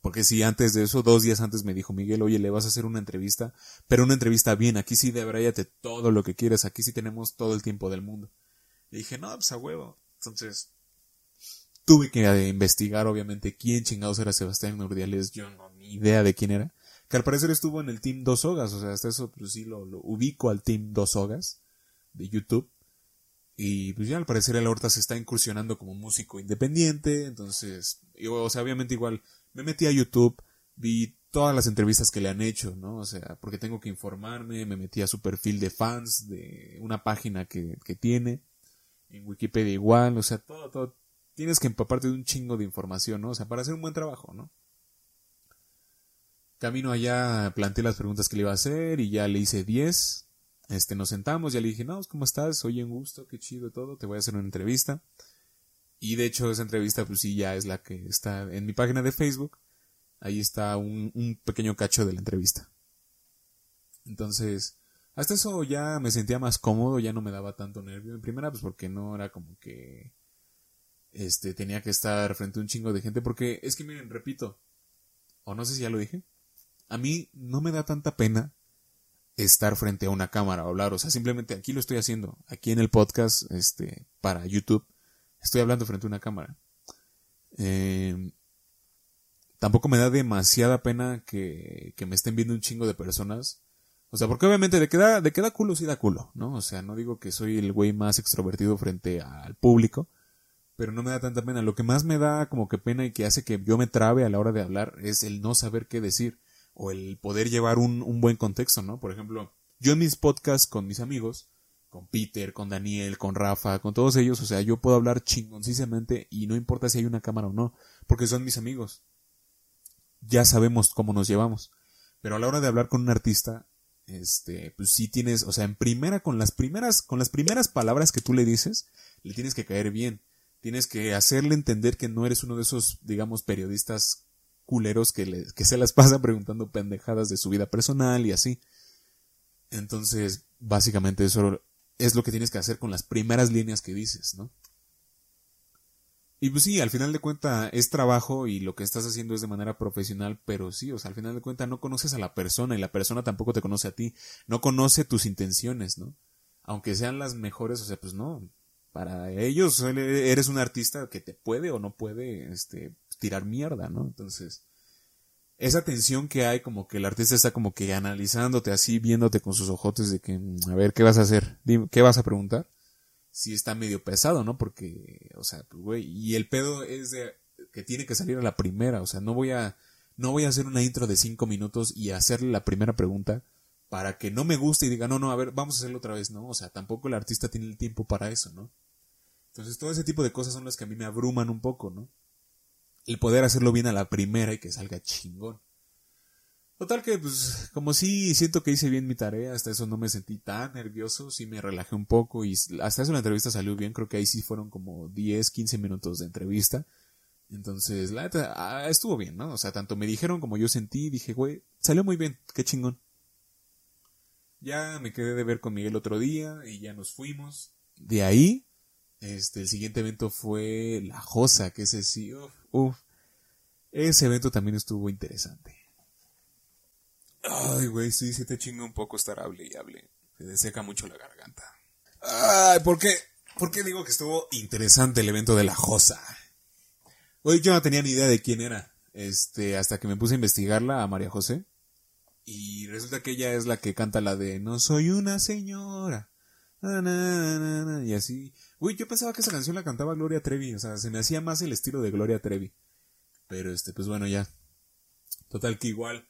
Porque si antes de eso, dos días antes me dijo Miguel, oye, le vas a hacer una entrevista, pero una entrevista bien, aquí sí debráyate todo lo que quieras, aquí sí tenemos todo el tiempo del mundo. Y dije, no, pues a huevo. Entonces, tuve que eh, investigar, obviamente, quién chingados era Sebastián Nordiales, yo no, ni idea de quién era. Que al parecer estuvo en el Team Dos Hogas, o sea, hasta eso, pues sí, lo, lo ubico al Team Dos Hogas de YouTube. Y pues ya al parecer el ahorita se está incursionando como músico independiente, entonces, o sea, obviamente igual me metí a YouTube, vi todas las entrevistas que le han hecho, ¿no? O sea, porque tengo que informarme, me metí a su perfil de fans de una página que, que tiene, en Wikipedia igual, o sea, todo, todo, tienes que empaparte de un chingo de información, ¿no? O sea, para hacer un buen trabajo, ¿no? Camino allá, planteé las preguntas que le iba a hacer y ya le hice 10, este, nos sentamos, ya le dije, no, ¿cómo estás? Oye, un gusto, qué chido todo, te voy a hacer una entrevista. Y de hecho esa entrevista pues sí ya es la que está en mi página de Facebook. Ahí está un, pequeño cacho de la entrevista. Entonces, hasta eso ya me sentía más cómodo, ya no me daba tanto nervio. En primera pues porque no era como que este tenía que estar frente a un chingo de gente porque es que miren, repito, o no sé si ya lo dije, a mí no me da tanta pena estar frente a una cámara o hablar, o sea, simplemente aquí lo estoy haciendo, aquí en el podcast, este, para YouTube, estoy hablando frente a una cámara. Eh, tampoco me da demasiada pena que, que, me estén viendo un chingo de personas. O sea, porque obviamente de queda, de queda culo sí da culo, ¿no? O sea, no digo que soy el güey más extrovertido frente al público, pero no me da tanta pena. Lo que más me da como que pena y que hace que yo me trabe a la hora de hablar es el no saber qué decir o el poder llevar un, un buen contexto, ¿no? Por ejemplo, yo en mis podcasts con mis amigos, con Peter, con Daniel, con Rafa, con todos ellos, o sea, yo puedo hablar chingoncísimamente y no importa si hay una cámara o no, porque son mis amigos. Ya sabemos cómo nos llevamos. Pero a la hora de hablar con un artista, este, pues sí tienes, o sea, en primera, con las primeras, con las primeras palabras que tú le dices, le tienes que caer bien. Tienes que hacerle entender que no eres uno de esos, digamos, periodistas culeros que, que se las [laughs] pasan preguntando pendejadas de su vida personal y así. Entonces, básicamente eso es lo que tienes que hacer con las primeras líneas que dices, ¿no? Y pues sí, al final de cuenta es trabajo y lo que estás haciendo es de manera profesional, pero sí, o sea, al final de cuenta no conoces a la persona y la persona tampoco te conoce a ti, no conoce tus intenciones, ¿no? Aunque sean las mejores, o sea, pues no, para ellos eres un artista que te puede o no puede, este, tirar mierda, ¿no? Entonces, esa tensión que hay, como que el artista está como que analizándote así, viéndote con sus ojotes de que, mm, a ver, ¿qué vas a hacer? ¿Qué vas a preguntar? sí está medio pesado, ¿no? Porque, o sea, pues, güey, y el pedo es de que tiene que salir a la primera, o sea, no voy a, no voy a hacer una intro de cinco minutos y hacerle la primera pregunta para que no me guste y diga, no, no, a ver, vamos a hacerlo otra vez, ¿no? O sea, tampoco el artista tiene el tiempo para eso, ¿no? Entonces, todo ese tipo de cosas son las que a mí me abruman un poco, ¿no? El poder hacerlo bien a la primera y que salga chingón. Total que, pues, como sí siento que hice bien mi tarea, hasta eso no me sentí tan nervioso, sí me relajé un poco y hasta eso la entrevista salió bien, creo que ahí sí fueron como 10, 15 minutos de entrevista. Entonces, la neta, ah, estuvo bien, ¿no? O sea, tanto me dijeron como yo sentí, dije, güey, salió muy bien, qué chingón. Ya me quedé de ver con Miguel otro día y ya nos fuimos. De ahí, este, el siguiente evento fue La Josa, que ese sí, uff, uf. Ese evento también estuvo interesante. Ay, güey, sí, sí te chinga un poco estar hable y hable. Se deseca mucho la garganta. Ay, ¿por qué? ¿Por qué digo que estuvo interesante el evento de La Josa? Güey, yo no tenía ni idea de quién era. Este, hasta que me puse a investigarla a María José. Y resulta que ella es la que canta la de No soy una señora. Y así. Uy, yo pensaba que esa canción la cantaba Gloria Trevi. O sea, se me hacía más el estilo de Gloria Trevi. Pero este, pues bueno, ya. Total que igual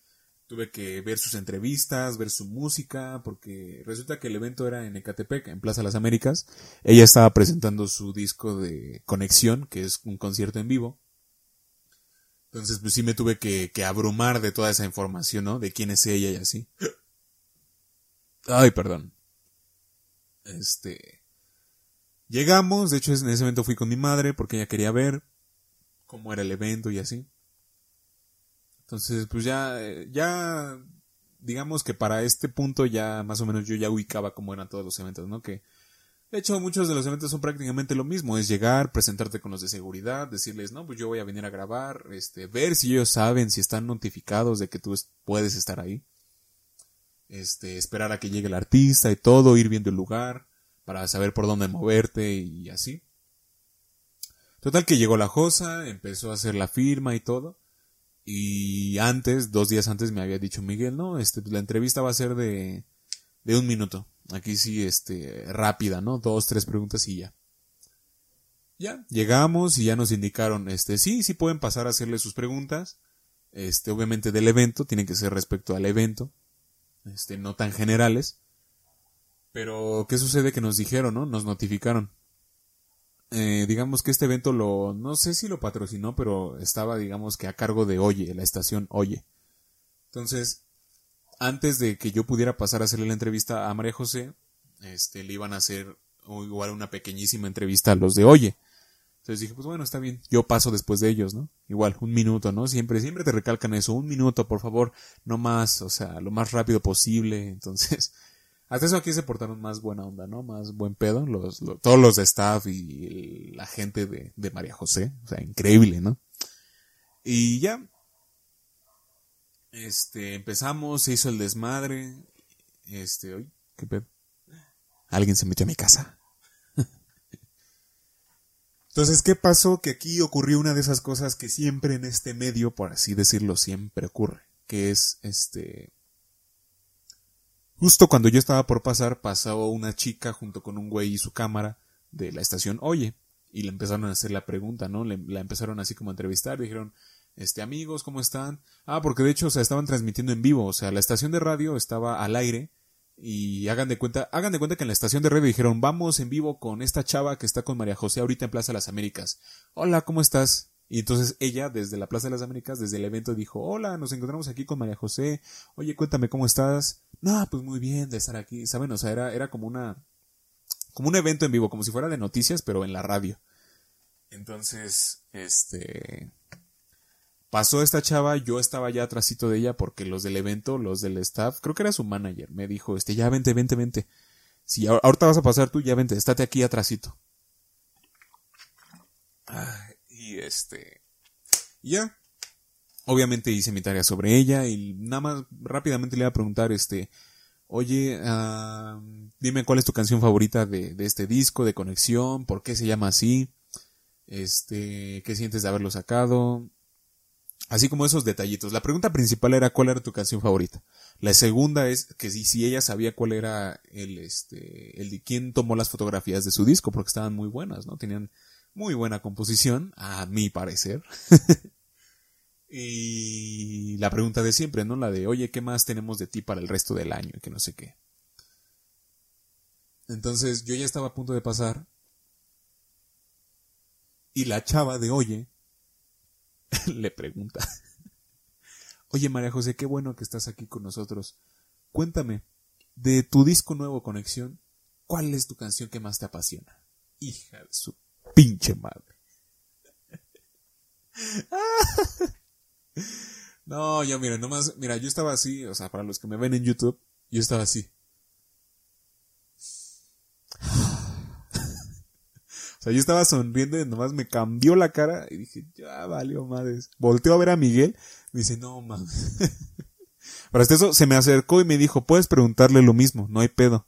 tuve que ver sus entrevistas, ver su música, porque resulta que el evento era en Ecatepec, en Plaza Las Américas. Ella estaba presentando su disco de Conexión, que es un concierto en vivo. Entonces, pues sí me tuve que, que abrumar de toda esa información, ¿no? De quién es ella y así. Ay, perdón. Este. Llegamos, de hecho en ese evento fui con mi madre porque ella quería ver cómo era el evento y así. Entonces, pues ya, ya, digamos que para este punto ya más o menos yo ya ubicaba cómo eran todos los eventos, ¿no? Que, de hecho, muchos de los eventos son prácticamente lo mismo, es llegar, presentarte con los de seguridad, decirles, no, pues yo voy a venir a grabar, este, ver si ellos saben, si están notificados de que tú puedes estar ahí. Este, esperar a que llegue el artista y todo, ir viendo el lugar, para saber por dónde moverte y así. Total que llegó la Josa, empezó a hacer la firma y todo. Y antes, dos días antes me había dicho Miguel, no, este, la entrevista va a ser de, de un minuto. Aquí sí, este, rápida, ¿no? Dos, tres preguntas y ya. Ya, llegamos y ya nos indicaron, este, sí, sí pueden pasar a hacerle sus preguntas. Este, obviamente del evento, tienen que ser respecto al evento. Este, no tan generales. Pero, ¿qué sucede? Que nos dijeron, ¿no? Nos notificaron. Eh, digamos que este evento lo, no sé si lo patrocinó, pero estaba, digamos que a cargo de Oye, la estación Oye. Entonces, antes de que yo pudiera pasar a hacerle la entrevista a María José, este, le iban a hacer igual una pequeñísima entrevista a los de Oye. Entonces dije, pues bueno, está bien, yo paso después de ellos, ¿no? Igual, un minuto, ¿no? Siempre, siempre te recalcan eso, un minuto, por favor, no más, o sea, lo más rápido posible. Entonces, [laughs] hasta eso aquí se portaron más buena onda, ¿no? Más buen pedo. Todos los de staff y la gente de, de María José. O sea, increíble, ¿no? Y ya. Este, empezamos, se hizo el desmadre. Este, oye, ¿qué pedo? Alguien se metió a mi casa. Entonces, ¿qué pasó? Que aquí ocurrió una de esas cosas que siempre en este medio, por así decirlo, siempre ocurre. Que es, este, Justo cuando yo estaba por pasar, pasó una chica junto con un güey y su cámara de la estación Oye. Y le empezaron a hacer la pregunta, ¿no? Le, la empezaron así como a entrevistar. Dijeron, este, amigos, ¿cómo están? Ah, porque de hecho, o sea, estaban transmitiendo en vivo. O sea, la estación de radio estaba al aire. Y hagan de cuenta, hagan de cuenta que en la estación de radio dijeron, vamos en vivo con esta chava que está con María José ahorita en Plaza de las Américas. Hola, ¿cómo estás? Y entonces ella, desde la Plaza de las Américas, desde el evento, dijo, hola, nos encontramos aquí con María José. Oye, cuéntame cómo estás. No, pues muy bien de estar aquí, ¿saben? O sea, era, era como una, como un evento en vivo, como si fuera de noticias, pero en la radio. Entonces, este, pasó esta chava, yo estaba ya atrásito de ella porque los del evento, los del staff, creo que era su manager, me dijo, este, ya vente, vente, vente. Si ahorita vas a pasar tú, ya vente, estate aquí atrásito. y este, ya, obviamente hice mi tarea sobre ella y nada más rápidamente le iba a preguntar, este, oye, dime cuál es tu canción favorita de, de, este disco, de conexión, por qué se llama así, este, qué sientes de haberlo sacado, Así como esos detallitos. La pregunta principal era cuál era tu canción favorita. La segunda es que si, ella sabía cuál era el, este, el de quién tomó las fotografías de su disco, porque estaban muy buenas, ¿no? Tenían muy buena composición, a mi parecer. [laughs] y la pregunta de siempre, ¿no? La de, oye, ¿qué más tenemos de ti para el resto del año? Y que no sé qué. Entonces yo ya estaba a punto de pasar. Y la chava de Oye [laughs] le pregunta. Oye María José, qué bueno que estás aquí con nosotros. Cuéntame, de tu disco nuevo Conexión, ¿cuál es tu canción que más te apasiona? Hija de su pinche madre. [laughs] No, yo mira, nomás, mira, yo estaba así, o sea, para los que me ven en YouTube, yo estaba así. Sea, yo estaba sonriendo y nomás me cambió la cara y dije, ya valió madres. Volteo a ver a Miguel, me dice, no mames. [laughs] Para eso se me acercó y me dijo, puedes preguntarle lo mismo, no hay pedo.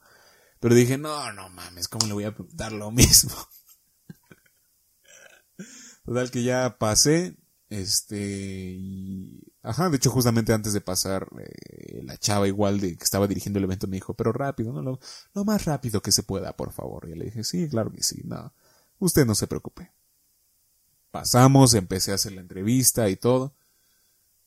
Pero dije, no, no mames, ¿cómo le voy a preguntar lo mismo? [laughs] Total que ya pasé, este, ajá, de hecho justamente antes de pasar, eh, la chava igual de que estaba dirigiendo el evento me dijo, pero rápido, ¿no? Lo, lo más rápido que se pueda, por favor. Y le dije, sí, claro que sí, no. Usted no se preocupe. Pasamos, empecé a hacer la entrevista y todo.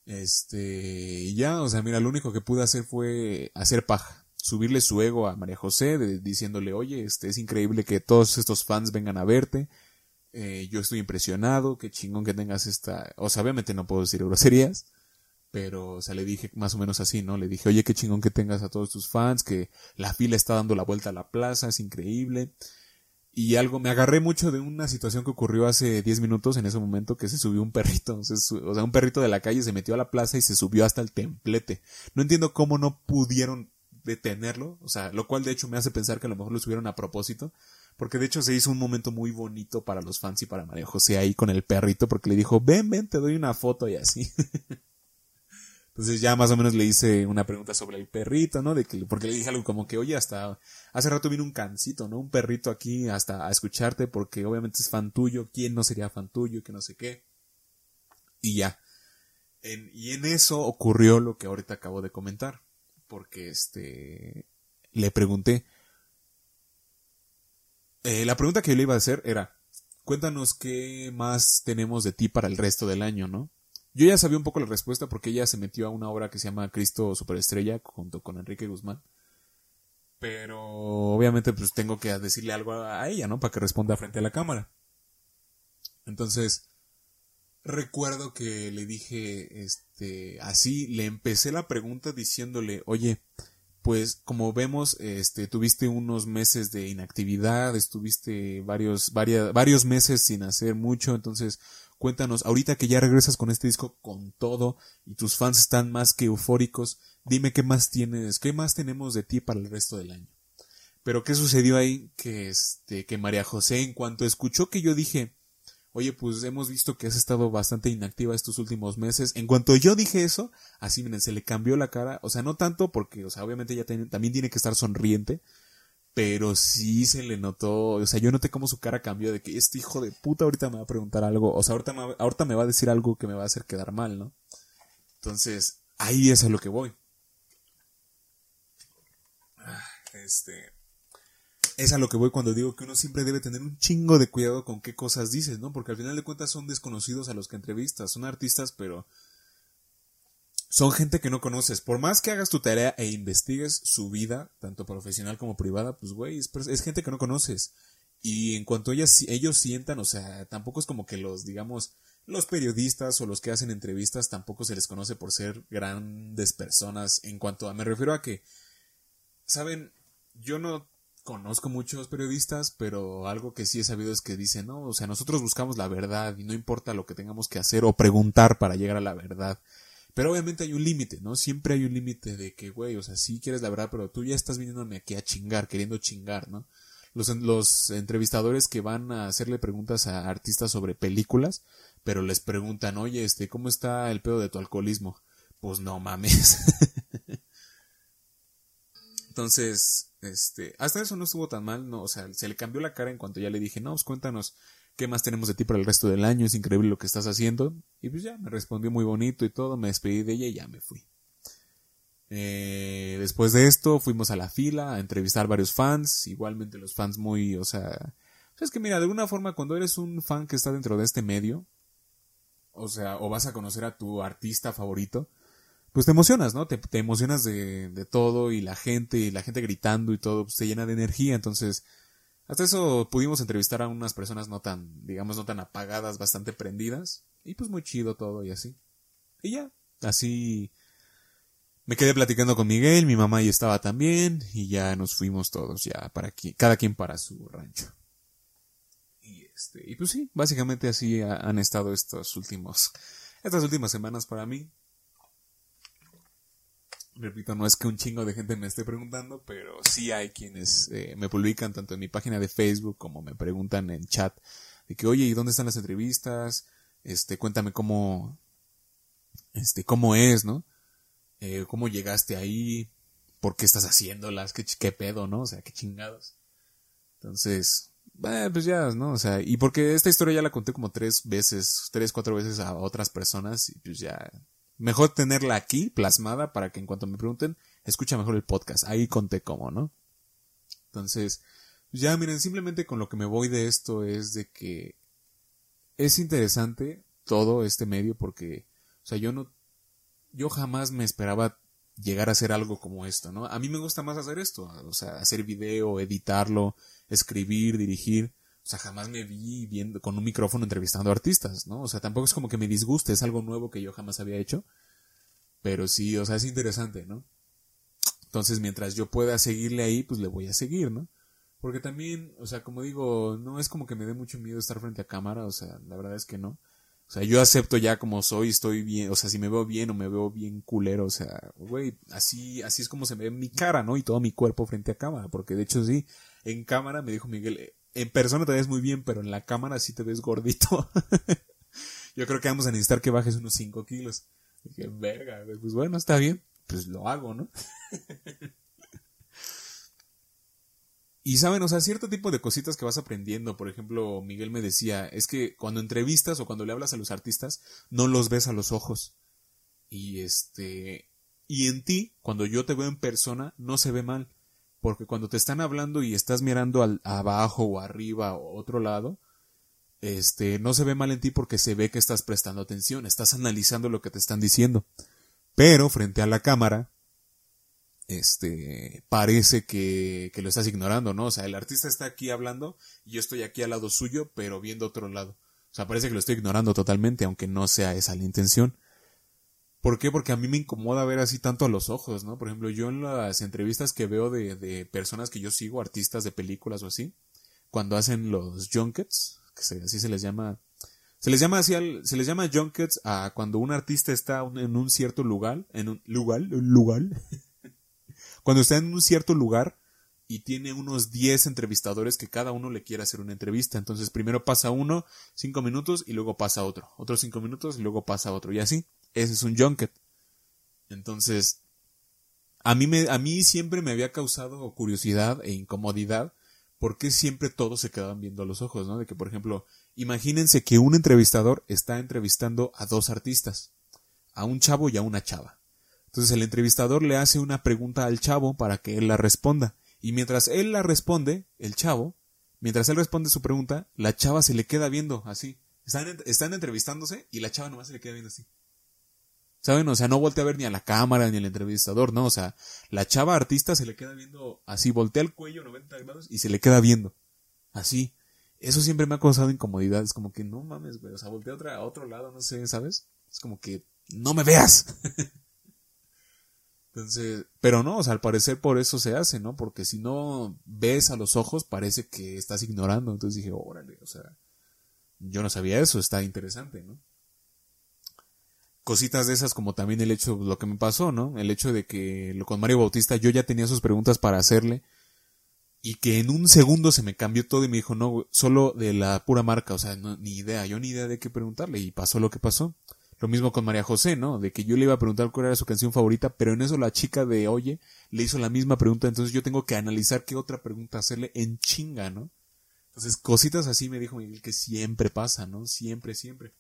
Este, ya, o sea, mira, lo único que pude hacer fue hacer paja. Subirle su ego a María José, diciéndole, oye, este, es increíble que todos estos fans vengan a verte. Eh, yo estoy impresionado, qué chingón que tengas esta, o sea, obviamente no puedo decir groserías, pero, o sea, le dije más o menos así, ¿no? Le dije, oye, qué chingón que tengas a todos tus fans, que la fila está dando la vuelta a la plaza, es increíble y algo, me agarré mucho de una situación que ocurrió hace 10 minutos en ese momento que se subió un perrito, [laughs] o sea, un perrito de la calle se metió a la plaza y se subió hasta el templete. No entiendo cómo no pudieron detenerlo, o sea, lo cual de hecho me hace pensar que a lo mejor lo subieron a propósito, porque de hecho se hizo un momento muy bonito para los fans y para María José ahí con el perrito porque le dijo, ven, ven, te doy una foto y así. [laughs] Entonces ya más o menos le hice una pregunta sobre el perrito, ¿no? De que, porque le dije algo como que, oye, hasta hace rato vino un cancito, ¿no? Un perrito aquí hasta a escucharte porque obviamente es fan tuyo, ¿quién no sería fan tuyo? Que no sé qué. Y ya. y en eso ocurrió lo que ahorita acabo de comentar. Porque este, le pregunté. Eh, la pregunta que yo le iba a hacer era, cuéntanos qué más tenemos de ti para el resto del año, ¿no? Yo ya sabía un poco la respuesta porque ella se metió a una obra que se llama Cristo Superestrella junto con Enrique Guzmán. Pero obviamente pues tengo que decirle algo a ella, ¿no? Para que responda frente a la cámara. Entonces, recuerdo que le dije, este, así, le empecé la pregunta diciéndole, oye, pues como vemos, este, tuviste unos meses de inactividad, estuviste varios, varios, varios meses sin hacer mucho, entonces Cuéntanos, ahorita que ya regresas con este disco con todo y tus fans están más que eufóricos, dime qué más tienes, qué más tenemos de ti para el resto del año. Pero qué sucedió ahí que este que María José en cuanto escuchó que yo dije, "Oye, pues hemos visto que has estado bastante inactiva estos últimos meses." En cuanto yo dije eso, así miren, se le cambió la cara, o sea, no tanto porque, o sea, obviamente ella también tiene que estar sonriente, pero sí se le notó, o sea, yo noté cómo su cara cambió de que este hijo de puta ahorita me va a preguntar algo, o sea, ahorita me, ahorita me va a decir algo que me va a hacer quedar mal, ¿no? Entonces, ahí es a lo que voy. Ah, este, es a lo que voy cuando digo que uno siempre debe tener un chingo de cuidado con qué cosas dices, ¿no? Porque al final de cuentas son desconocidos a los que entrevistas, son artistas, pero son gente que no conoces. Por más que hagas tu tarea e investigues su vida, tanto profesional como privada, pues güey, es, gente que no conoces. Y en cuanto ellas, ellos sientan, o sea, tampoco es como que los, digamos, los periodistas o los que hacen entrevistas tampoco se les conoce por ser grandes personas. En cuanto a, me refiero a que, saben, yo no conozco muchos periodistas, pero algo que sí he sabido es que dicen, no, o sea, nosotros buscamos la verdad y no importa lo que tengamos que hacer o preguntar para llegar a la verdad. Pero obviamente hay un límite, ¿no? Siempre hay un límite de que, güey, o sea, sí quieres la verdad, pero tú ya estás viniéndome aquí a chingar, queriendo chingar, ¿no? Los, los entrevistadores que van a hacerle preguntas a artistas sobre películas, pero les preguntan, oye, este, ¿cómo está el pedo de tu alcoholismo? Pues no mames. [laughs] Entonces, este, hasta eso no estuvo tan mal, no, o sea, se le cambió la cara en cuanto ya le dije, no, pues cuéntanos, ¿Qué más tenemos de ti para el resto del año? Es increíble lo que estás haciendo. Y pues ya, me respondió muy bonito y todo, me despedí de ella y ya me fui. Eh, después de esto fuimos a la fila a entrevistar varios fans, igualmente los fans muy, o sea, es que mira, de alguna forma cuando eres un fan que está dentro de este medio, o sea, o vas a conocer a tu artista favorito, pues te emocionas, ¿no? Te, emocionas de, de, todo y la gente, y la gente gritando y todo, pues te llena de energía, entonces, hasta eso pudimos entrevistar a unas personas no tan, digamos, no tan apagadas, bastante prendidas, y pues muy chido todo y así. Y ya, así me quedé platicando con Miguel, mi mamá ya estaba también, y ya nos fuimos todos, ya para aquí, cada quien para su rancho. Y este, y pues sí, básicamente así han estado estos últimos, estas últimas semanas para mí. Repito, no es que un chingo de gente me esté preguntando, pero sí hay quienes eh, me publican tanto en mi página de Facebook como me preguntan en chat de que, oye, ¿y dónde están las entrevistas? Este, cuéntame cómo, este, cómo es, ¿no? Eh, cómo llegaste ahí, por qué estás haciéndolas, qué, qué pedo, ¿no? O sea, qué chingados. Entonces, eh, pues ya, ¿no? O sea, y porque esta historia ya la conté como tres veces, tres, cuatro veces a otras personas y pues ya, mejor tenerla aquí plasmada para que en cuanto me pregunten, escucha mejor el podcast. Ahí conté cómo, ¿no? Entonces, ya miren, simplemente con lo que me voy de esto es de que es interesante todo este medio porque, o sea, yo no yo jamás me esperaba llegar a hacer algo como esto, ¿no? A mí me gusta más hacer esto, o sea, hacer video, editarlo, escribir, dirigir. O sea, jamás me vi viendo con un micrófono entrevistando artistas, ¿no? O sea, tampoco es como que me disguste, es algo nuevo que yo jamás había hecho. Pero sí, o sea, es interesante, ¿no? Entonces, mientras yo pueda seguirle ahí, pues le voy a seguir, ¿no? Porque también, o sea, como digo, no es como que me dé mucho miedo estar frente a cámara, o sea, la verdad es que no. O sea, yo acepto ya como soy, estoy bien, o sea, si me veo bien o me veo bien culero, o sea, güey, así, así es como se me ve mi cara, ¿no? Y todo mi cuerpo frente a cámara, porque de hecho sí, en cámara me dijo Miguel, en persona te ves muy bien, pero en la cámara sí te ves gordito. [laughs] yo creo que vamos a necesitar que bajes unos 5 kilos. dije, verga, pues bueno, está bien, pues lo hago, ¿no? [laughs] Y saben, o sea, cierto tipo de cositas que vas aprendiendo. Por ejemplo, Miguel me decía, es que cuando entrevistas o cuando le hablas a los artistas, no los ves a los ojos. Y este, y en ti, cuando yo te veo en persona, no se ve mal. Porque cuando te están hablando y estás mirando al, abajo o arriba o otro lado, este, no se ve mal en ti porque se ve que estás prestando atención, estás analizando lo que te están diciendo. Pero frente a la cámara, este, parece que, que lo estás ignorando, ¿no? O sea, el artista está aquí hablando y yo estoy aquí al lado suyo, pero viendo otro lado. O sea, parece que lo estoy ignorando totalmente, aunque no sea esa la intención. ¿Por qué? Porque a mí me incomoda ver así tanto a los ojos, ¿no? Por ejemplo, yo en las entrevistas que veo de, de personas que yo sigo, artistas de películas o así, cuando hacen los junkets, que así se les llama, se les llama así al, se les llama junkets a cuando un artista está en un cierto lugar, en un lugar, lugar, [laughs] Cuando está en un cierto lugar y tiene unos 10 entrevistadores que cada uno le quiere hacer una entrevista. Entonces primero pasa uno, cinco minutos y luego pasa otro. Otros cinco minutos y luego pasa otro. Y así. Ese es un junket. Entonces, a mí, me, a mí siempre me había causado curiosidad e incomodidad porque siempre todos se quedaban viendo a los ojos, ¿no? De que, por ejemplo, imagínense que un entrevistador está entrevistando a dos artistas, a un chavo y a una chava. Entonces el entrevistador le hace una pregunta al chavo para que él la responda. Y mientras él la responde, el chavo, mientras él responde su pregunta, la chava se le queda viendo así. Están, están entrevistándose y la chava nomás se le queda viendo así. ¿Saben? O sea, no voltea a ver ni a la cámara ni al entrevistador, no. O sea, la chava artista se le queda viendo así, voltea el cuello 90 grados y se le queda viendo. Así. Eso siempre me ha causado incomodidad. Es como que no mames, güey. O sea, voltea otra, a otro lado, no sé, ¿sabes? Es como que no me veas. [laughs] Entonces, pero no, o sea, al parecer por eso se hace, ¿no? Porque si no ves a los ojos, parece que estás ignorando. Entonces dije, órale, o sea, yo no sabía eso, está interesante, ¿no? Cositas de esas como también el hecho, lo que me pasó, ¿no? El hecho de que lo con Mario Bautista yo ya tenía sus preguntas para hacerle y que en un segundo se me cambió todo y me dijo, no, solo de la pura marca, o sea, ni idea, yo ni idea de qué preguntarle y pasó lo que pasó. Lo mismo con María José, ¿no? De que yo le iba a preguntar cuál era su canción favorita, pero en eso la chica de Oye le hizo la misma pregunta, entonces yo tengo que analizar qué otra pregunta hacerle en chinga, ¿no? Entonces, cositas así me dijo Miguel que siempre pasa, ¿no? Siempre, siempre.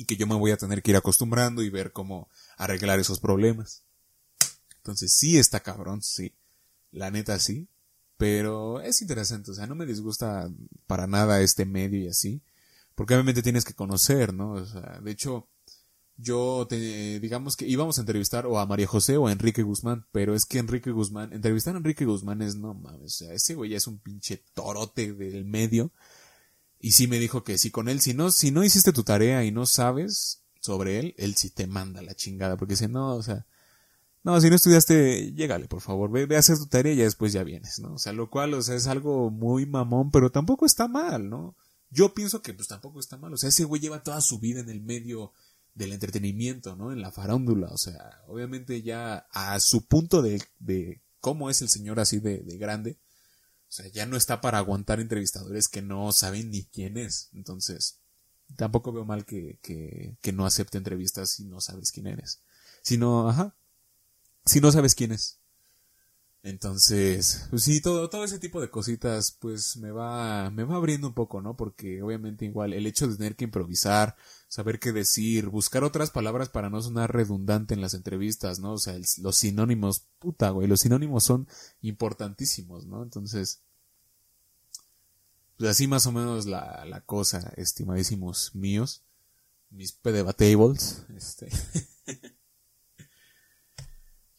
Y que yo me voy a tener que ir acostumbrando y ver cómo arreglar esos problemas. Entonces, sí está cabrón, sí. La neta sí. Pero es interesante, o sea, no me disgusta para nada este medio y así. Porque obviamente tienes que conocer, ¿no? O sea, de hecho, yo te, digamos que íbamos a entrevistar o a María José o a Enrique Guzmán, pero es que Enrique Guzmán, entrevistar a Enrique Guzmán es, no mames, o sea, ese güey ya es un pinche torote del medio. Y sí me dijo que si con él, si no, si no hiciste tu tarea y no sabes sobre él, él sí te manda la chingada, porque dice, no, o sea, no, si no estudiaste, llégale, por favor, ve, ve a hacer tu tarea y ya después ya vienes, ¿no? O sea, lo cual, o sea, es algo muy mamón, pero tampoco está mal, ¿no? Yo pienso que pues tampoco está mal, o sea, ese güey lleva toda su vida en el medio del entretenimiento, ¿no? En la farándula, o sea, obviamente ya a su punto de, de cómo es el señor así de, de grande, o sea, ya no está para aguantar entrevistadores que no saben ni quién es, entonces, tampoco veo mal que, que, que no acepte entrevistas si no sabes quién eres. Sino, ajá, si no sabes quién es. Entonces, pues sí, todo, todo ese tipo de cositas, pues me va, me va abriendo un poco, ¿no? Porque obviamente igual el hecho de tener que improvisar, saber qué decir, buscar otras palabras para no sonar redundante en las entrevistas, ¿no? O sea, los sinónimos, puta, güey, los sinónimos son importantísimos, ¿no? Entonces, pues así más o menos la, la cosa, estimadísimos míos, mis pedebatables, este. [laughs]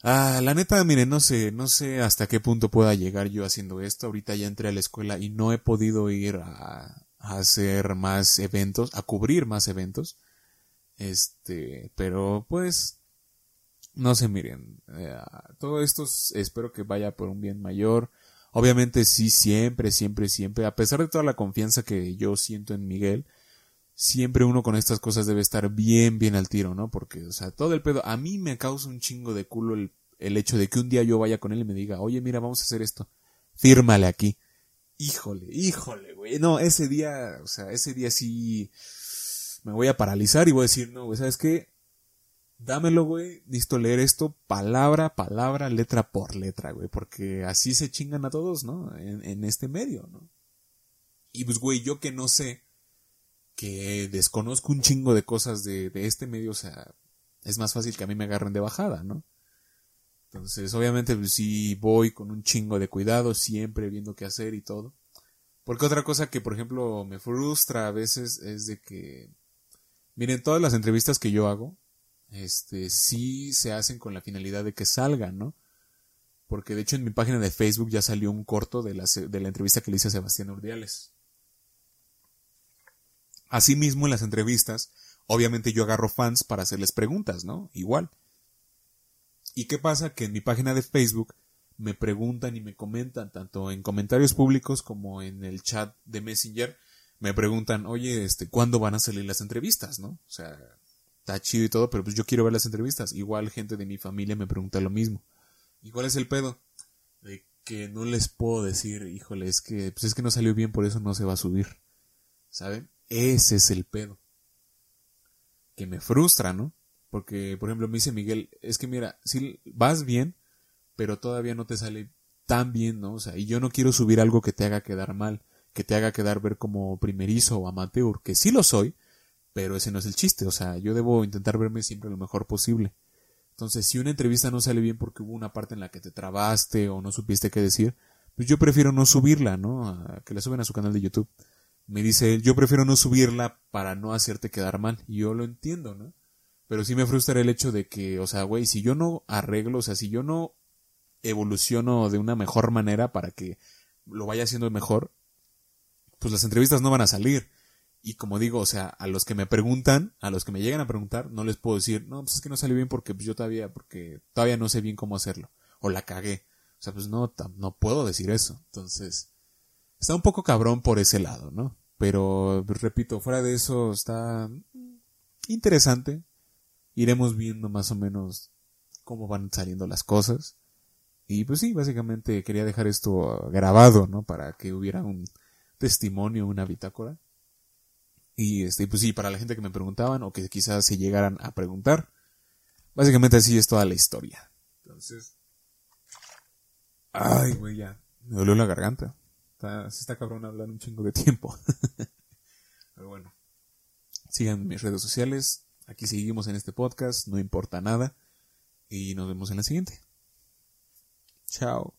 Ah, la neta, miren, no sé, no sé hasta qué punto pueda llegar yo haciendo esto. Ahorita ya entré a la escuela y no he podido ir a, a hacer más eventos, a cubrir más eventos. Este, pero pues, no sé, miren, eh, todo esto espero que vaya por un bien mayor. Obviamente sí, siempre, siempre, siempre, a pesar de toda la confianza que yo siento en Miguel, siempre uno con estas cosas debe estar bien, bien al tiro, ¿no? Porque, o sea, todo el pedo, a mí me causa un chingo de culo el, el hecho de que un día yo vaya con él y me diga, oye, mira, vamos a hacer esto, fírmale aquí. Híjole, híjole, güey. No, ese día, o sea, ese día sí me voy a paralizar y voy a decir, no, güey, ¿sabes qué? Dámelo, güey. Listo leer esto palabra, palabra, letra por letra, güey. Porque así se chingan a todos, ¿no? En, en este medio, ¿no? Y pues, güey, yo que no sé, que desconozco un chingo de cosas de, este medio, o sea, es más fácil que a mí me agarren de bajada, ¿no? Entonces, obviamente, pues sí voy con un chingo de cuidado, siempre viendo qué hacer y todo. Porque otra cosa que, por ejemplo, me frustra a veces es de que, miren, todas las entrevistas que yo hago, este, sí se hacen con la finalidad de que salgan, ¿no? Porque de hecho en mi página de Facebook ya salió un corto de la, de la entrevista que le hice a Sebastián Urdiales. Asimismo, en las entrevistas, obviamente yo agarro fans para hacerles preguntas, ¿no? Igual. ¿Y qué pasa? Que en mi página de Facebook me preguntan y me comentan, tanto en comentarios públicos como en el chat de Messenger, me preguntan, oye, este, ¿cuándo van a salir las entrevistas, no? O sea, está chido y todo, pero pues yo quiero ver las entrevistas. Igual gente de mi familia me pregunta lo mismo. ¿Y cuál es el pedo? De que no les puedo decir, híjole, es que, pues es que no salió bien, por eso no se va a subir. ¿Saben? Ese es el pedo. Que me frustra, ¿no? Porque, por ejemplo, me dice Miguel, es que mira, si vas bien, pero todavía no te sale tan bien, ¿no? O sea, y yo no quiero subir algo que te haga quedar mal, que te haga quedar ver como primerizo o amateur, que sí lo soy, pero ese no es el chiste, o sea, yo debo intentar verme siempre lo mejor posible. Entonces, si una entrevista no sale bien porque hubo una parte en la que te trabaste o no supiste qué decir, pues yo prefiero no subirla, ¿no? Que la suben a su canal de YouTube me dice yo prefiero no subirla para no hacerte quedar mal. Y yo lo entiendo, ¿no? Pero sí me frustra el hecho de que, o sea, güey, si yo no arreglo, o sea, si yo no evoluciono de una mejor manera para que lo vaya haciendo mejor, pues las entrevistas no van a salir. Y como digo, o sea, a los que me preguntan, a los que me llegan a preguntar, no les puedo decir, no, pues es que no salió bien porque pues yo todavía, porque todavía no sé bien cómo hacerlo. O la cagué. O sea, pues no, no puedo decir eso. Entonces, está un poco cabrón por ese lado, ¿no? Pero, repito, fuera de eso está interesante. Iremos viendo más o menos cómo van saliendo las cosas. Y pues sí, básicamente quería dejar esto grabado, ¿no? Para que hubiera un testimonio, una bitácora. Y este, pues sí, para la gente que me preguntaban o que quizás se llegaran a preguntar. Básicamente así es toda la historia. Entonces. Ay, güey, ya. Me dolió la garganta. Está, se está cabrón hablar un chingo de tiempo. [laughs] Pero bueno. Sigan mis redes sociales. Aquí seguimos en este podcast. No importa nada. Y nos vemos en la siguiente. Chao.